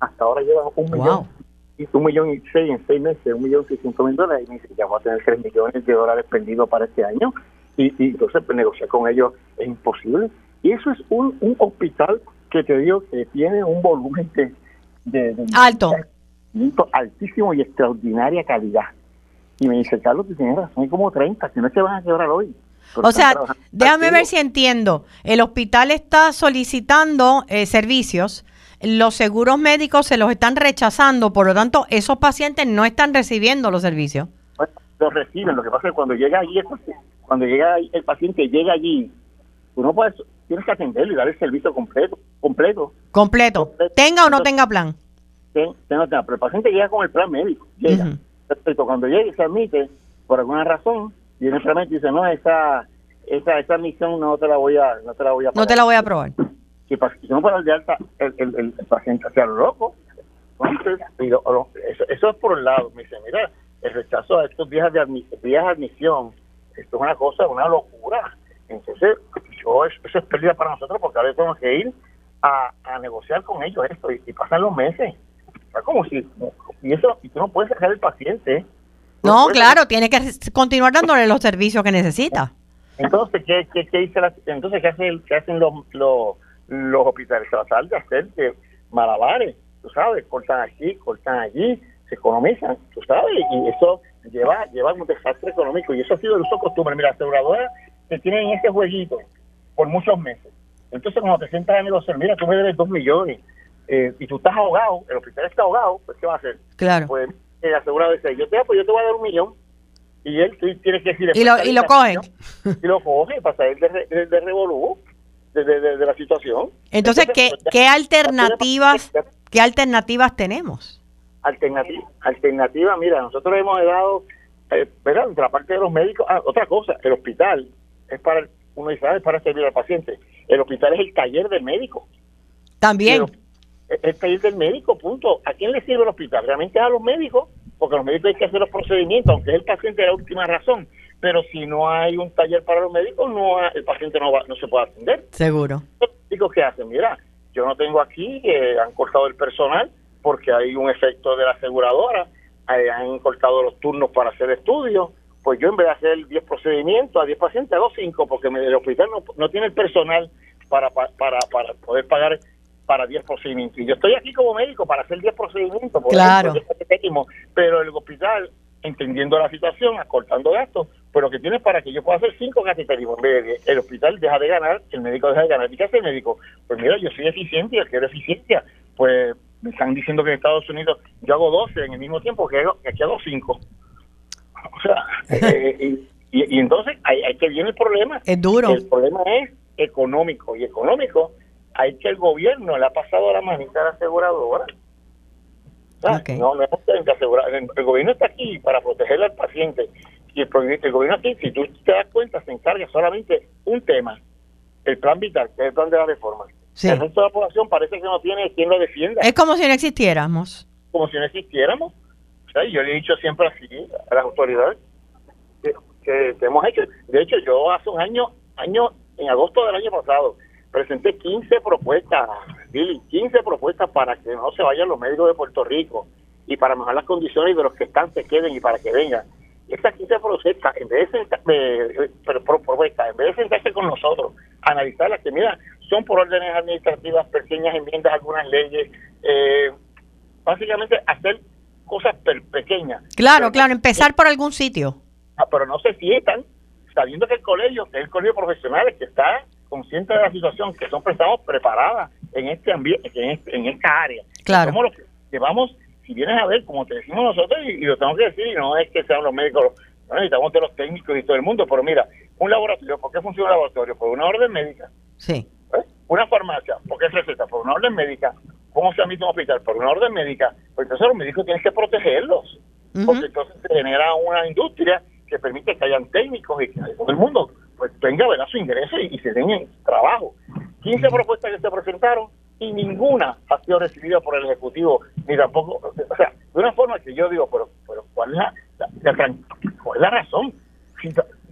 hasta ahora llevan un millón. Y un millón y seis en seis meses, un millón seiscientos mil dólares, y me dice, ya voy a tener tres millones de dólares perdidos para este año, y, y entonces pues, negociar con ellos es imposible. Y eso es un, un hospital que te digo que tiene un volumen de, alto altísimo y extraordinaria calidad. Y me dice, Carlos, tú tienes razón, hay como 30, que no se van a quebrar hoy. O sea, déjame ver si entiendo. El hospital está solicitando eh, servicios los seguros médicos se los están rechazando, por lo tanto, esos pacientes no están recibiendo los servicios. los reciben, lo que pasa es que cuando llega allí, cuando llega el paciente llega allí, tú no puedes, tienes que atenderlo y dar el servicio completo, completo. Completo. Tenga o no tenga plan. Tenga, tenga, pero el paciente llega con el plan médico, llega. Cuando llega y se admite, por alguna razón, viene el plan médico y dice, no, esa, esa, esa admisión no te la voy a, no te la voy a No te la voy a aprobar que si no para de alta el, el, el, paciente sea loco. Entonces, eso, eso, es por un lado. Me dice, mira, el rechazo a estos días de, días de admisión, esto es una cosa, una locura. Entonces, yo, eso es pérdida para nosotros porque ahora tenemos que ir a, a negociar con ellos esto y, pasan los meses. Es como si, y eso, y tú no puedes dejar el paciente. No, claro, tiene que continuar dándole los servicios que necesita. Entonces, ¿qué, qué, qué dice la, entonces, ¿qué hacen, qué hacen los, los los hospitales tratan de hacer de malabares, tú sabes, cortan aquí, cortan allí, se economizan, tú sabes, y eso lleva lleva un desastre económico y eso ha sido el uso costumbre. Mira, aseguradoras que tienen ese jueguito por muchos meses. Entonces, cuando te sientas a negociar, mira, tú me debes dos millones eh, y tú estás ahogado, el hospital está ahogado, pues ¿qué va a hacer? Claro. Pues el asegurado dice, yo te, pues, yo te voy a dar un millón y él tiene que decir... Y lo, y lo coge. Y lo coge para salir de, de, de revolú de, la situación. Entonces, ¿qué, ¿qué alternativas qué alternativas tenemos? Alternativa, alternativa, mira, nosotros hemos dado, eh, ¿verdad? la parte de los médicos, ah, otra cosa, el hospital es para, uno dice, ah, es para servir al paciente. El hospital es el taller del médico. También. es pedir del médico, punto. ¿A quién le sirve el hospital? Realmente a los médicos, porque los médicos hay que hacer los procedimientos, aunque es el paciente de la última razón. Pero si no hay un taller para los médicos, no el paciente no, va, no se puede atender. Seguro. Los médicos que hacen, mira, yo no tengo aquí, eh, han cortado el personal porque hay un efecto de la aseguradora, eh, han cortado los turnos para hacer estudios, pues yo en vez de hacer 10 procedimientos a 10 pacientes hago 5 porque el hospital no, no tiene el personal para, para, para poder pagar para 10 procedimientos. Y yo estoy aquí como médico para hacer 10 procedimientos, claro. pero el hospital, entendiendo la situación, acortando gastos, pues lo que tiene es para que yo pueda hacer 5 cateterismos. En vez de el hospital deja de ganar, el médico deja de ganar. ¿Y qué hace el médico? Pues mira, yo soy eficiente, yo quiero eficiencia. Pues me están diciendo que en Estados Unidos yo hago 12 en el mismo tiempo que, aquí hago 5. O sea, eh, y, entonces ahí, ahí que viene el problema. Es duro. El problema es económico y económico hay que el gobierno le ha pasado la manita a la aseguradora. No, no es que asegurar. El, gobierno está aquí para proteger al paciente. Y el, gobierno aquí, si tú te das cuenta, se encarga solamente un tema, el plan vital, que es el plan de la reforma. El resto de la población parece que no tiene quien lo defienda. Es como si no existiéramos. Como si no existiéramos. O sea, yo le he dicho siempre así a las autoridades que, que, hemos hecho. De hecho, yo hace un año, año, en agosto del año pasado, presenté 15 propuestas, Billy, 15 propuestas para que no se vayan los médicos de Puerto Rico y para mejorar las condiciones de los que están se queden y para que vengan. Estas 15 propuestas, en vez de, sentarse, propuestas, en vez de sentarse con nosotros, analizarlas, que mira, son por órdenes administrativas, pequeñas enmiendas a algunas leyes, eh, básicamente hacer cosas pequeñas. Claro, claro, empezar por algún sitio. Ah, pero no se sientan sabiendo que el colegio, que es el colegio profesional, que está conscientes de la situación, que son personas preparadas en este ambiente, en, este, en esta área. Claro. Somos los que llevamos, si vienes a ver, como te decimos nosotros, y, lo tengo que decir, y no es que sean los médicos, no necesitamos de los técnicos y todo el mundo, pero mira, un laboratorio, ¿por qué funciona un laboratorio? Por una orden médica. Sí. Una farmacia, ¿por qué receta? Por una orden médica. ¿Cómo se admite un hospital? Por una orden médica. Pues entonces los médicos tienen que protegerlos. Porque entonces se genera una industria que permite que hayan técnicos y que todo el mundo pues tenga ¿verdad? su ingreso y, se den trabajo. 15 propuestas que se presentaron y ninguna ha sido recibida por el Ejecutivo, ni tampoco, o sea, de una forma que yo digo, pero, pero ¿cuál, es la, ¿cuál es la razón?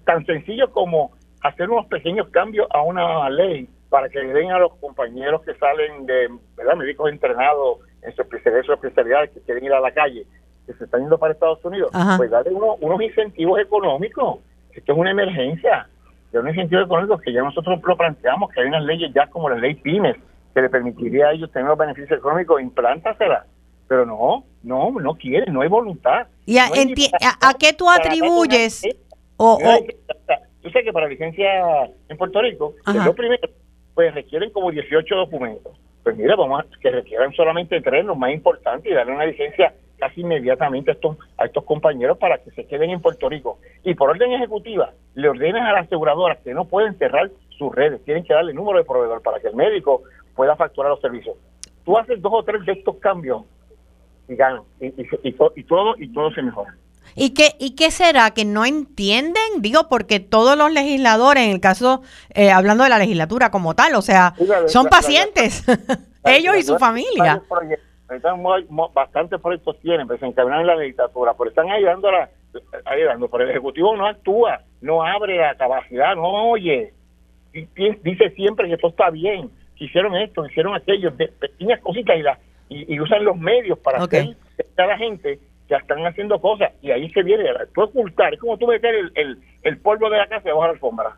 tan sencillo como hacer unos pequeños cambios a una ley para que le den a los compañeros que salen de, ¿verdad? Médicos entrenados en su especialidad, que quieren ir a la calle, que se están yendo para Estados Unidos, pues darle unos incentivos económicos. Esto es una emergencia de un incentivo económico que ya nosotros lo planteamos, que hay unas leyes ya como la ley PYMES, que le permitiría a ellos tener los beneficios económicos, implántasela. Pero no, no, no quieren, no hay voluntad. ¿Y a, qué tú atribuyes? O, Tú sabes que para licencia en Puerto Rico, los primeros, pues requieren como 18 documentos. Pues mira, vamos a que requieran solamente tres, los más importantes, y darle una licencia casi inmediatamente a estos, a estos compañeros para que se queden en Puerto Rico. Y por orden ejecutiva, le ordenan a las aseguradoras que no pueden cerrar sus redes, tienen que darle número de proveedor para que el médico pueda facturar los servicios. Tú haces dos o tres de estos cambios y ganan, y, y, todo, y todo se mejora. ¿Y qué, ¿Y qué será? ¿Que no entienden? Digo, porque todos los legisladores, en el caso, eh, hablando de la legislatura como tal, o sea, son pacientes, ellos y su familia bastantes proyectos tienen, pues se encaminan en la legislatura, pero están ayudando, a la, ayudando, pero el Ejecutivo no actúa, no abre la capacidad, no oye, dice siempre que esto está bien, que hicieron esto, hicieron aquello, de pequeñas cositas y, la, y, usan los medios para hacer a la gente que están haciendo cosas y ahí se viene, tú ocultar, es como tú meter el, el, el polvo de la casa debajo de la alfombra.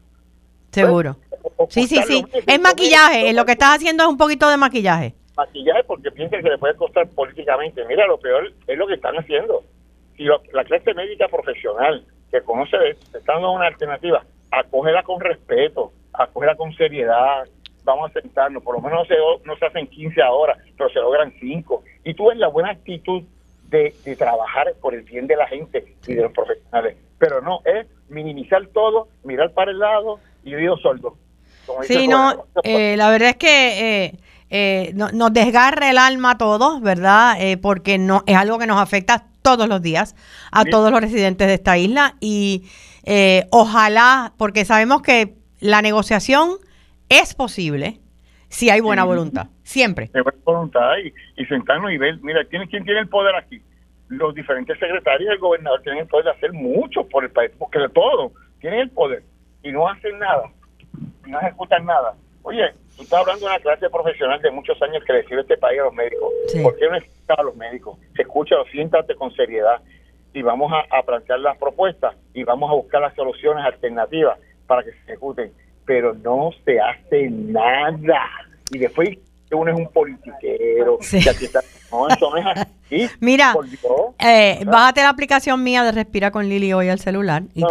Seguro. sí, sí, sí. Es maquillaje, lo que estás haciendo es un poquito de maquillaje maquillaje porque piensan que le puede costar políticamente. Mira, lo peor es lo que están haciendo. Si la clase médica profesional que conoce esto, está dando una alternativa, acógela con respeto, acógela con seriedad, vamos a sentarnos, por lo menos no se, no se hacen 15 horas, pero se logran 5. Y tú ves la buena actitud de, trabajar por el bien de la gente y de los profesionales. Pero no, es minimizar todo, mirar para el lado y digo soldo. Sí, no, eh, la verdad es que... Eh, eh, nos desgarra el alma a todos, ¿verdad? Eh, porque no es algo que nos afecta todos los días a todos los residentes de esta isla y eh, ojalá, porque sabemos que la negociación es posible si hay buena voluntad, siempre. Hay buena voluntad y, y sentarnos y ver, mira, ¿quién, ¿quién tiene el poder aquí? Los diferentes secretarios del gobernador tienen el poder de hacer mucho por el país, porque de todo, tienen el poder y no hacen nada, y no ejecutan nada. Oye, tú estás hablando de una clase profesional de muchos años que recibe este país a los médicos. ¿Por qué no escuchas a los médicos? Escucha, siéntate con seriedad y vamos a, plantear las propuestas y vamos a buscar las soluciones alternativas para que se ejecuten. Pero no se hace nada. Y después uno es un politiquero. no, eso no es así. Mira, eh, bájate la aplicación mía de Respira con Lili hoy al celular. Y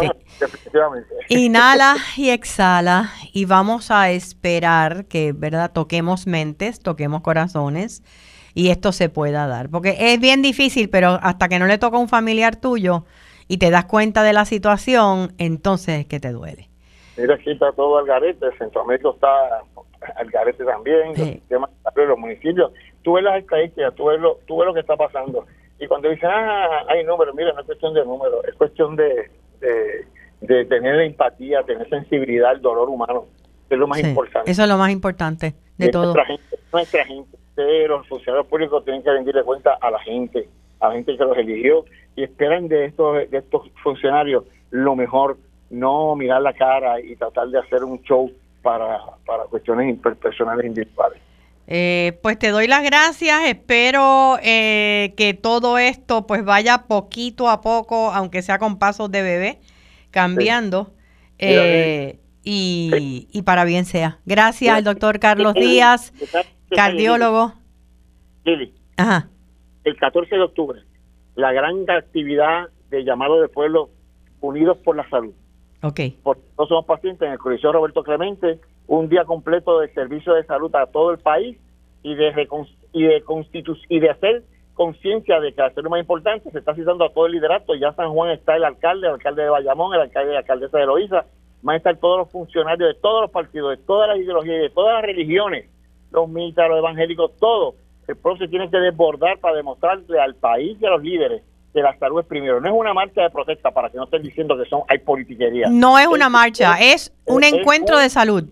Inhala y exhala. Y vamos a esperar que, ¿verdad? Toquemos mentes, toquemos corazones y esto se pueda dar. Porque es bien difícil, pero hasta que no le toca a un familiar tuyo y te das cuenta de la situación, entonces es que te duele. Mira, aquí está todo al garete, Centroamérica está al garete también, los los municipios. Tú ves las estadísticas, tú ves, lo, tú ves lo que está pasando. Y cuando dicen, ah, hay números, mira, no es cuestión de números, es cuestión de, de, tener empatía, tener sensibilidad al dolor humano, es lo más importante. Eso es lo más importante de todo. Nuestra gente, nuestra gente, los funcionarios públicos tienen que rendirle cuenta a la gente, a la gente que los eligió y esperan de estos, de estos funcionarios lo mejor, no mirar la cara y tratar de hacer un show para, para cuestiones personales individuales. Eh, pues te doy las gracias, espero eh, que todo esto pues vaya poquito a poco, aunque sea con pasos de bebé, cambiando eh, y, y, para bien sea. Gracias al doctor Carlos Díaz, cardiólogo. Lili, Ajá. el 14 de octubre, la gran actividad de llamado de pueblo Unidos por la Salud. Ok. Porque nosotros somos pacientes en el Coliseo Roberto Clemente, un día completo de servicio de salud a todo el país y de, y de, y de hacer conciencia de que hacer lo más importante se está citando a todo el liderato. Ya San Juan está el alcalde, el alcalde de Bayamón, el alcalde y la alcaldesa de Loíza, van a estar todos los funcionarios de todos los partidos, de todas las ideologías, de todas las religiones, los militares, los evangélicos, todo. El se tiene que desbordar para demostrarle al país y a los líderes que la salud es primero. No es una marcha de protesta para que no estén diciendo que son hay politiquería. No es una marcha, es, un encuentro de salud.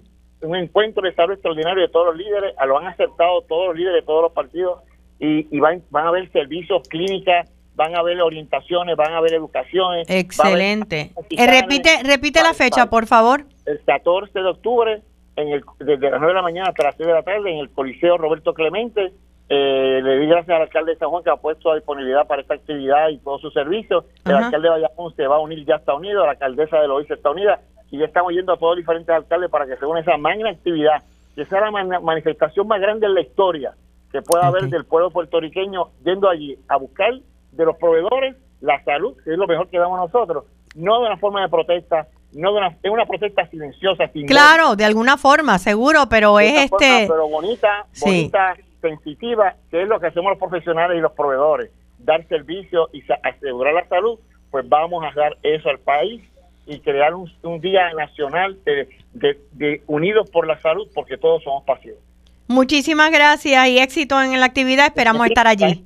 Un encuentro de salud extraordinario de todos los líderes, lo han aceptado todos los líderes de todos los partidos y, y van, van a haber servicios, clínicas, van a haber orientaciones, van a haber educaciones. Excelente. Eh, repite repite la fecha, por favor. El 14 de octubre, en el, desde las 9 de la mañana hasta las 6 de la tarde, en el Coliseo Roberto Clemente eh, le di gracias al alcalde de San Juan que ha puesto a disponibilidad para esta actividad y todos sus servicios. El alcalde de Bayamón se va a unir, ya está unido, la alcaldesa de Loíza está unida y ya estamos yendo a todos los diferentes alcaldes para que se una esa magna actividad, que sea la manifestación más grande en la historia que pueda haber del pueblo puertorriqueño yendo allí a buscar de los proveedores la salud, que es lo mejor que damos nosotros, no de una forma de protesta, no de una, es una protesta silenciosa. Claro, de alguna forma, seguro, pero es este... pero bonita, bonita sensitiva, que es lo que hacemos los profesionales y los proveedores, dar servicio y asegurar la salud, pues vamos a dar eso al país y crear un, día nacional de, unidos por la salud, porque todos somos pacientes. Muchísimas gracias y éxito en la actividad. Esperamos estar allí.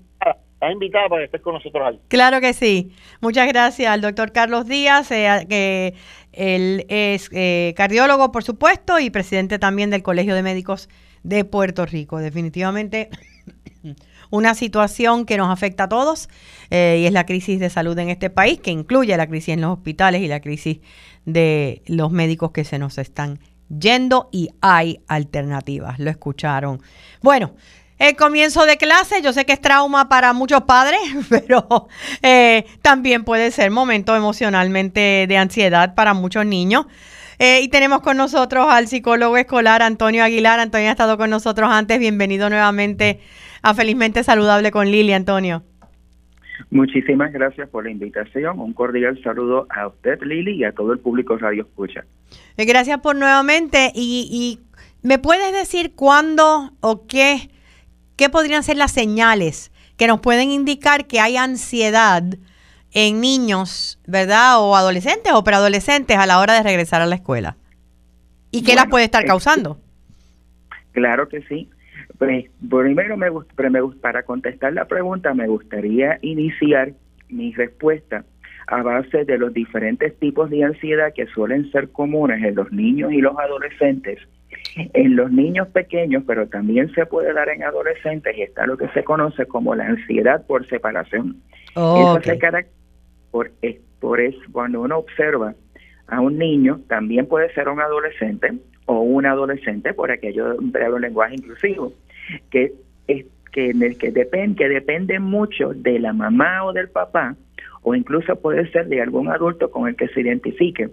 Está invitada para que estés con nosotros allí. Claro que sí. Muchas gracias al doctor Carlos Díaz, eh, que él es eh, cardiólogo, por supuesto, y presidente también del Colegio de Médicos de Puerto Rico. Definitivamente una situación que nos afecta a todos eh, y es la crisis de salud en este país, que incluye la crisis en los hospitales y la crisis de los médicos que se nos están yendo y hay alternativas. Lo escucharon. Bueno. El comienzo de clase, yo sé que es trauma para muchos padres, pero eh, también puede ser momento emocionalmente de ansiedad para muchos niños. Eh, y tenemos con nosotros al psicólogo escolar Antonio Aguilar. Antonio ha estado con nosotros antes. Bienvenido nuevamente a Felizmente Saludable con Lili, Antonio. Muchísimas gracias por la invitación. Un cordial saludo a usted, Lili, y a todo el público Radio Escucha. Eh, gracias por nuevamente. Y, y ¿me puedes decir cuándo o qué, qué podrían ser las señales que nos pueden indicar que hay ansiedad en niños, ¿verdad? O adolescentes o preadolescentes a la hora de regresar a la escuela. ¿Y qué las puede estar eh, causando? Claro que sí. Pues, primero, me, para contestar la pregunta, me gustaría iniciar mi respuesta a base de los diferentes tipos de ansiedad que suelen ser comunes en los niños y los adolescentes En los niños pequeños, pero también se puede dar en adolescentes, y está lo que se conoce como la ansiedad por separación. Eso se por, por eso, cuando uno observa a un niño, también puede ser un adolescente o un adolescente, por aquello de un lenguaje inclusivo, que, es, que, que, depende, que depende mucho de la mamá o del papá, o incluso puede ser de algún adulto con el que se identifique.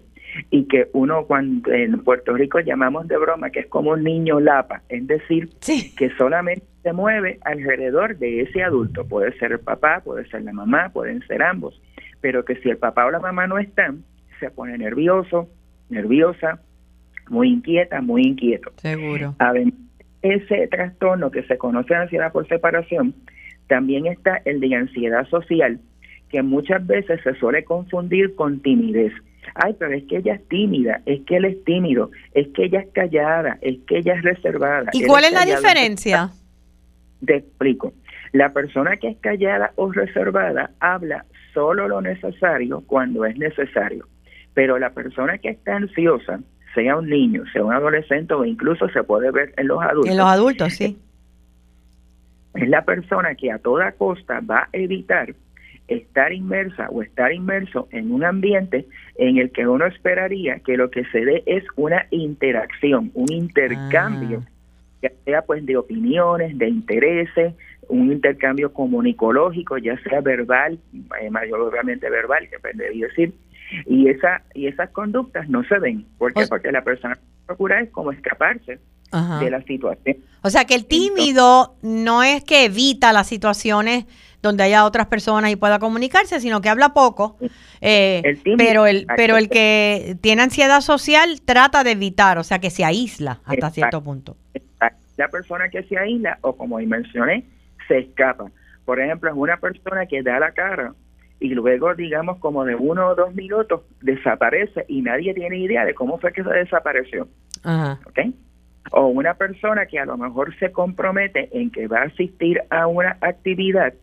Y que uno cuando en Puerto Rico llamamos de broma que es como un niño lapa, es decir, que solamente se mueve alrededor de ese adulto, puede ser el papá, puede ser la mamá, pueden ser ambos, pero que si el papá o la mamá no están, se pone nervioso, nerviosa, muy inquieta, muy inquieto. Seguro. Además, ese trastorno que se conoce de ansiedad por separación, también está el de ansiedad social, que muchas veces se suele confundir con timidez. Ay, pero es que ella es tímida, es que él es tímido, es que ella es callada, es que ella es reservada. ¿Y cuál es, la diferencia? Te explico. La persona que es callada o reservada habla solo lo necesario cuando es necesario. Pero la persona que está ansiosa, sea un niño, sea un adolescente o incluso se puede ver en los adultos. En los adultos, sí. Es la persona que a toda costa va a evitar estar inmersa o estar inmerso en un ambiente en el que uno esperaría que lo que se dé es una interacción, un intercambio, ah. ya sea pues de opiniones, de intereses, un intercambio comunicológico, ya sea verbal, eh, mayormente verbal, que debería decir, y esa y esas conductas no se ven porque porque la persona procura es como escaparse de la situación. O sea que el tímido no es que evita las situaciones donde haya otras personas y pueda comunicarse sino que habla poco eh, pero el pero el que tiene ansiedad social trata de evitar o sea que se aísla hasta cierto punto. La persona que se aísla o como mencioné se escapa. Por ejemplo es una persona que da la cara y luego, digamos, como de uno o dos minutos, desaparece y nadie tiene idea de cómo fue que se desapareció. O una persona que a lo mejor se compromete en que va a asistir a una actividad,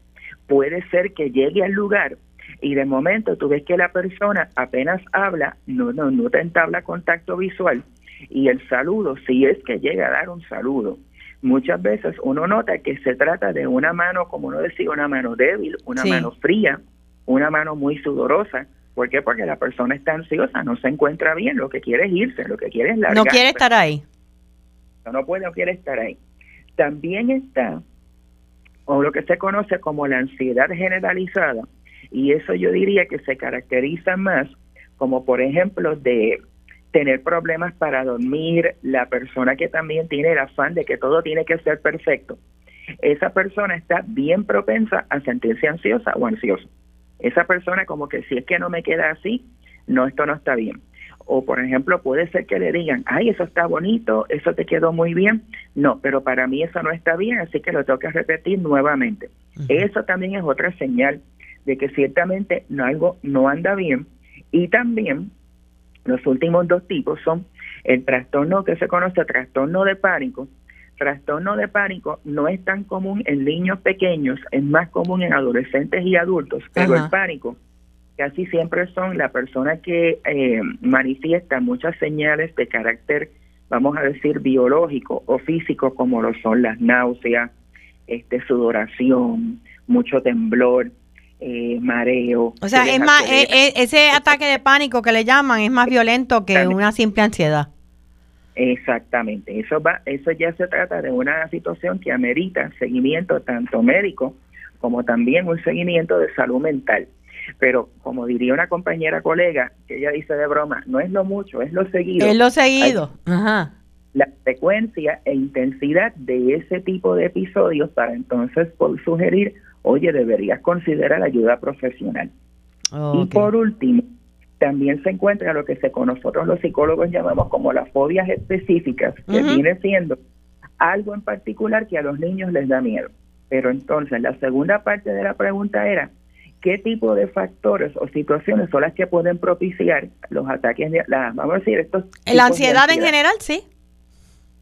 puede ser que llegue al lugar y de momento tú ves que la persona apenas habla, no, no, no te entabla contacto visual y el saludo, si es que llega a dar un saludo, muchas veces uno nota que se trata de una mano, como uno decía, una mano débil, una mano fría, una mano muy sudorosa. ¿Por qué? Porque la persona está ansiosa, no se encuentra bien, lo que quiere es irse, lo que quiere es largar. No quiere estar ahí. No, puede, no quiere estar ahí. También está, o lo que se conoce como la ansiedad generalizada, y eso yo diría que se caracteriza más como, por ejemplo, de tener problemas para dormir, la persona que también tiene el afán de que todo tiene que ser perfecto, esa persona está bien propensa a sentirse ansiosa o ansioso esa persona como que si es que no me queda así, no, esto no está bien. O por ejemplo, puede ser que le digan, ay, eso está bonito, eso te quedó muy bien. No, pero para mí eso no está bien, así que lo tengo que repetir nuevamente. Eso también es otra señal de que ciertamente no, algo no anda bien. Y también los últimos dos tipos son el trastorno que se conoce trastorno de pánico, trastorno de pánico no es tan común en niños pequeños, es más común en adolescentes y adultos, pero el pánico casi siempre son la persona que eh, manifiesta muchas señales de carácter, vamos a decir, biológico o físico, como lo son las náuseas, este, sudoración, mucho temblor, eh, mareo. O sea, es más, eh, ese ataque de pánico que le llaman es más violento que una simple ansiedad. Exactamente, eso va, eso ya se trata de una situación que amerita seguimiento tanto médico como también un seguimiento de salud mental. Pero como diría una compañera colega, que ella dice de broma, no es lo mucho, es lo seguido. Es lo seguido. Ajá. La frecuencia e intensidad de ese tipo de episodios para entonces por sugerir, oye, deberías considerar ayuda profesional. Y por último, también se encuentra lo que se, con nosotros los psicólogos llamamos como las fobias específicas, que viene siendo algo en particular que a los niños les da miedo. Pero entonces la segunda parte de la pregunta era, ¿qué tipo de factores o situaciones son las que pueden propiciar los ataques de la, vamos a decir, estos... La ansiedad, en general, sí.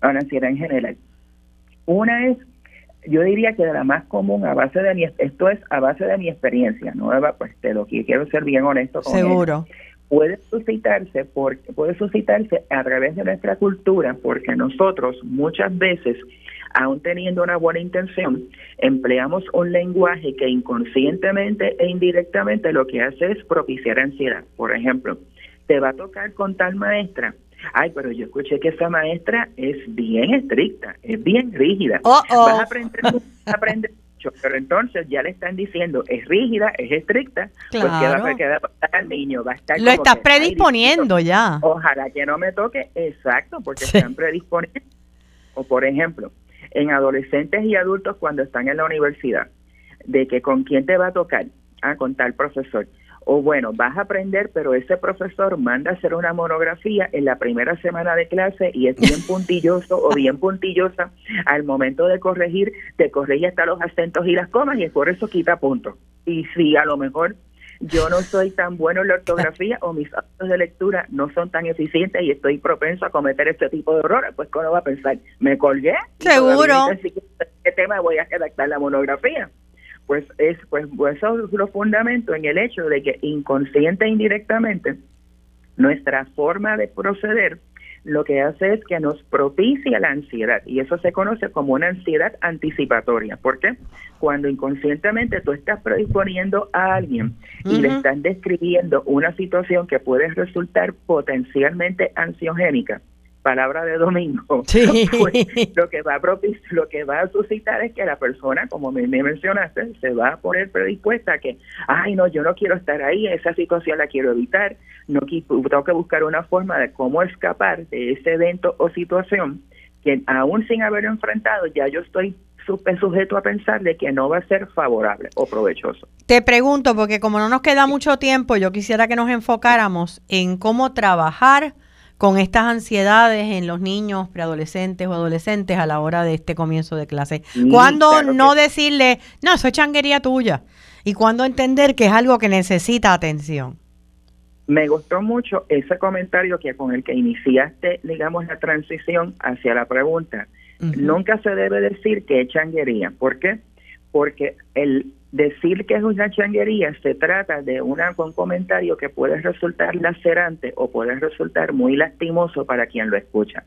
La ansiedad en general. Una es yo diría que de la más común a base de mi esto es a base de mi experiencia no pues te lo quiero ser bien honesto seguro. puede suscitarse porque puede suscitarse a través de nuestra cultura porque nosotros muchas veces aún teniendo una buena intención empleamos un lenguaje que inconscientemente e indirectamente lo que hace es propiciar ansiedad. Por ejemplo te va a tocar con tal maestra ay pero yo escuché que esa maestra es bien estricta es bien rígida Oh, oh. vas a aprender a aprender mucho, pero entonces ya le están diciendo es rígida es estricta pues ¿qué va, Claro. qué va a pasar al niño va a estar Lo estás ay, predisponiendo ya. Ojalá que no me toque, exacto, porque Sí. están predisponiendo. O por ejemplo, en adolescentes y adultos cuando están en la universidad, de que con quién te va a tocar, ah, con tal profesor. O bueno, vas a aprender, pero ese profesor manda a hacer una monografía en la primera semana de clase y es bien puntilloso o bien puntillosa. Al momento de corregir, te corrige hasta los acentos y las comas y es por eso quita puntos. Y si a lo mejor yo no soy tan bueno en la ortografía o mis hábitos de lectura no son tan eficientes y estoy propenso a cometer este tipo de errores, pues ¿cómo va a pensar? ¿Me colgué? Seguro. siquiera sé ¿Qué tema voy a redactar la monografía? Pues es pues, pues eso es lo fundamento en el hecho de que inconsciente e indirectamente nuestra forma de proceder lo que hace es que nos propicia la ansiedad y eso se conoce como una ansiedad anticipatoria. ¿Por qué? Cuando inconscientemente tú estás predisponiendo a alguien y le estás describiendo una situación que puede resultar potencialmente ansiogénica, palabra de domingo, Sí. pues, lo que va a propici- lo que va a suscitar es que la persona, como me, me mencionaste, se va a poner predispuesta a que, ay no, yo no quiero estar ahí, esa situación la quiero evitar, no tengo que buscar una forma de cómo escapar de ese evento o situación que aún sin haberlo enfrentado ya yo estoy su- sujeto a pensar de que no va a ser favorable o provechoso. Te pregunto, porque como no nos queda mucho tiempo, yo quisiera que nos enfocáramos en cómo trabajar con estas ansiedades en los niños, preadolescentes o adolescentes a la hora de este comienzo de clase. Sí, ¿Cuándo claro no decirle, no, eso es changuería tuya? Y cuándo entender que es algo que necesita atención. Me gustó mucho ese comentario que con el que iniciaste, digamos, la transición hacia la pregunta. Nunca se debe decir que es changuería. ¿Por qué? Porque el decir que es una changuería se trata de una, un comentario que puede resultar lacerante o puede resultar muy lastimoso para quien lo escucha.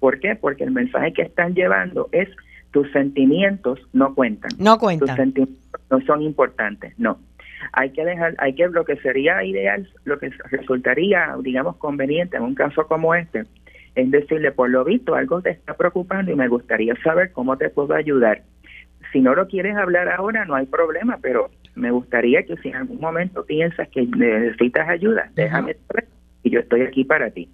¿Por qué? Porque el mensaje que están llevando es tus sentimientos no cuentan No tus cuenta. sentimientos no son importantes, no. Hay que dejar, hay que, lo que sería ideal, lo que resultaría, digamos, conveniente en un caso como este, es decirle, por lo visto, algo te está preocupando y me gustaría saber cómo te puedo ayudar. Si no lo quieres hablar ahora, no hay problema, pero me gustaría que si en algún momento piensas que necesitas ayuda, déjame saber y yo estoy aquí para ti.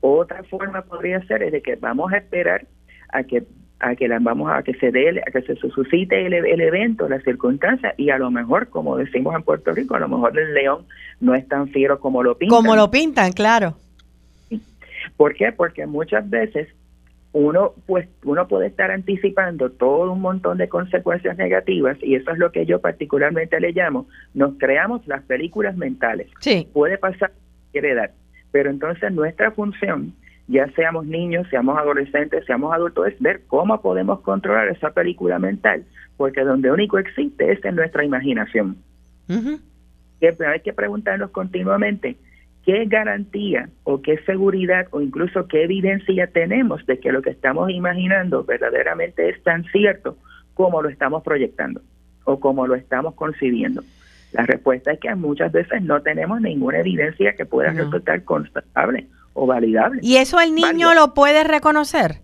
Otra forma podría ser es de que vamos a esperar a que a que la, vamos a que se dé a que se suscite el, el evento, la circunstancia y a lo mejor como decimos en Puerto Rico, a lo mejor el león no es tan fiero como lo pintan. Como lo pintan, claro. ¿Por qué? Porque muchas veces uno pues uno puede estar anticipando todo un montón de consecuencias negativas y eso es lo que yo particularmente le llamo nos creamos las películas mentales. Sí. puede pasar cualquier edad pero entonces nuestra función ya seamos niños seamos adolescentes seamos adultos es ver cómo podemos controlar esa película mental porque donde único existe es en nuestra imaginación. Que hay que preguntarnos continuamente qué garantía o qué seguridad o incluso qué evidencia tenemos de que lo que estamos imaginando verdaderamente es tan cierto como lo estamos proyectando o como lo estamos concibiendo. La respuesta es que muchas veces no tenemos ninguna evidencia que pueda No. resultar constatable o validable. ¿Y eso el niño Válido. lo puede reconocer?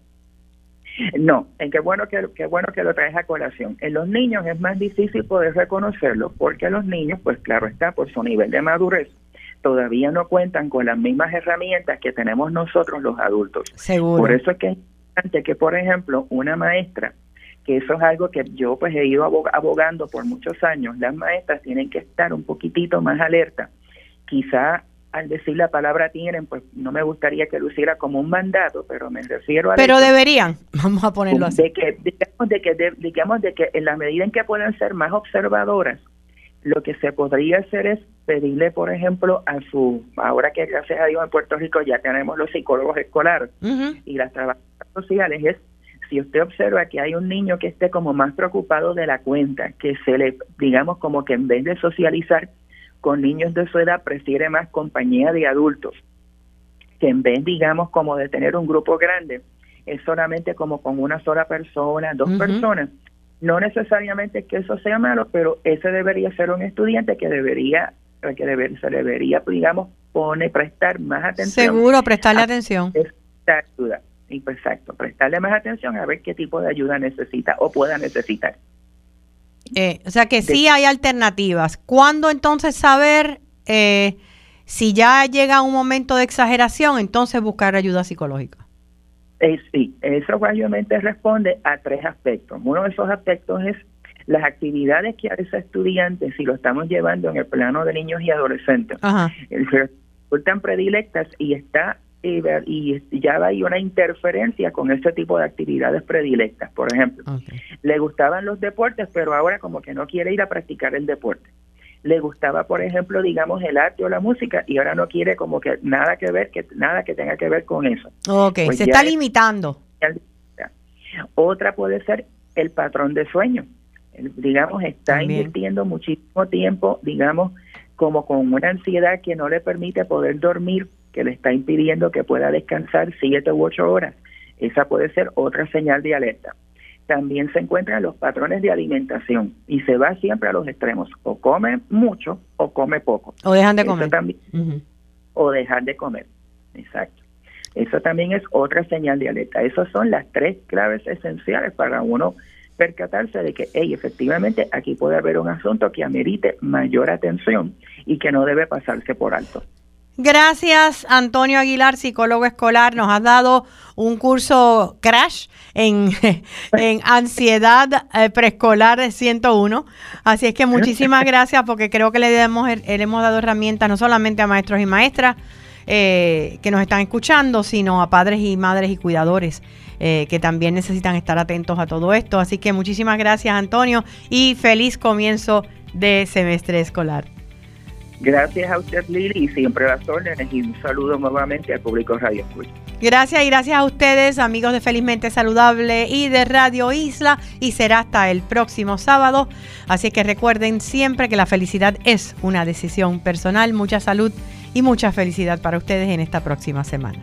No, en qué bueno que qué bueno que lo traes a colación. En los niños es más difícil poder reconocerlo porque los niños, pues claro está, por su nivel de madurez, todavía no cuentan con las mismas herramientas que tenemos nosotros los adultos. Seguro. Por eso es que es importante que, por ejemplo, una maestra, que eso es algo que yo pues he ido abog- abogando por muchos años, las maestras tienen que estar un poquitito más alerta. Quizá al decir la palabra tienen, pues no me gustaría que lo hiciera como un mandato, pero me refiero a Pero deberían, vamos a ponerlo así. de que digamos de que de- digamos de que en la medida en que puedan ser más observadoras lo que se podría hacer es pedirle por ejemplo a su ahora que gracias a Dios en Puerto Rico ya tenemos los psicólogos escolares y las trabajadoras sociales es si usted observa que hay un niño que esté como más preocupado de la cuenta que se le digamos como que en vez de socializar con niños de su edad prefiere más compañía de adultos, que en vez, digamos, como de tener un grupo grande, es solamente como con una sola persona, dos personas. No necesariamente que eso sea malo, pero ese debería ser un estudiante que debería, que deber, se debería, digamos, pone, prestar más atención. Seguro, prestarle atención. Esta ayuda. Exacto, prestarle más atención a ver qué tipo de ayuda necesita o pueda necesitar. Eh, o sea que sí hay alternativas. ¿Cuándo entonces saber eh, si ya llega un momento de exageración, entonces buscar ayuda psicológica? Eh, sí, eso obviamente responde a tres aspectos. Uno de esos aspectos es las actividades que hace estudiante, si lo estamos llevando en el plano de niños y adolescentes, resultan predilectas y está y, ya hay una interferencia con ese tipo de actividades predilectas. Por ejemplo, le gustaban los deportes, pero ahora como que no quiere ir a practicar el deporte. Le gustaba, por ejemplo, digamos, el arte o la música y ahora no quiere como que nada que ver, que nada que tenga que ver con eso. Ok, pues se está limitando. Otra puede ser el patrón de sueño. Digamos, está invirtiendo muchísimo tiempo, digamos, como con una ansiedad que no le permite poder dormir que le está impidiendo que pueda descansar siete u ocho horas. Esa puede ser otra señal de alerta. También se encuentran los patrones de alimentación y se va siempre a los extremos. O come mucho o come poco. O dejan de comer. También, O dejar de comer. Exacto. Eso también es otra señal de alerta. Esas son las tres claves esenciales para uno percatarse de que, hey, efectivamente, aquí puede haber un asunto que amerite mayor atención y que no debe pasarse por alto. Gracias, Antonio Aguilar, psicólogo escolar. Nos has dado un curso crash en, en ansiedad eh, preescolar 101. Así es que muchísimas gracias porque creo que le, hemos, le hemos dado herramientas no solamente a maestros y maestras eh, que nos están escuchando, sino a padres y madres y cuidadores eh, que también necesitan estar atentos a todo esto. Así que muchísimas gracias, Antonio, y feliz comienzo de semestre escolar. Gracias a usted, Lili, y siempre las órdenes. Y un saludo nuevamente al público Radio Escucha. Gracias y gracias a ustedes, amigos de Felizmente Saludable y de Radio Isla. Y será hasta el próximo sábado. Así que recuerden siempre que la felicidad es una decisión personal. Mucha salud y mucha felicidad para ustedes en esta próxima semana.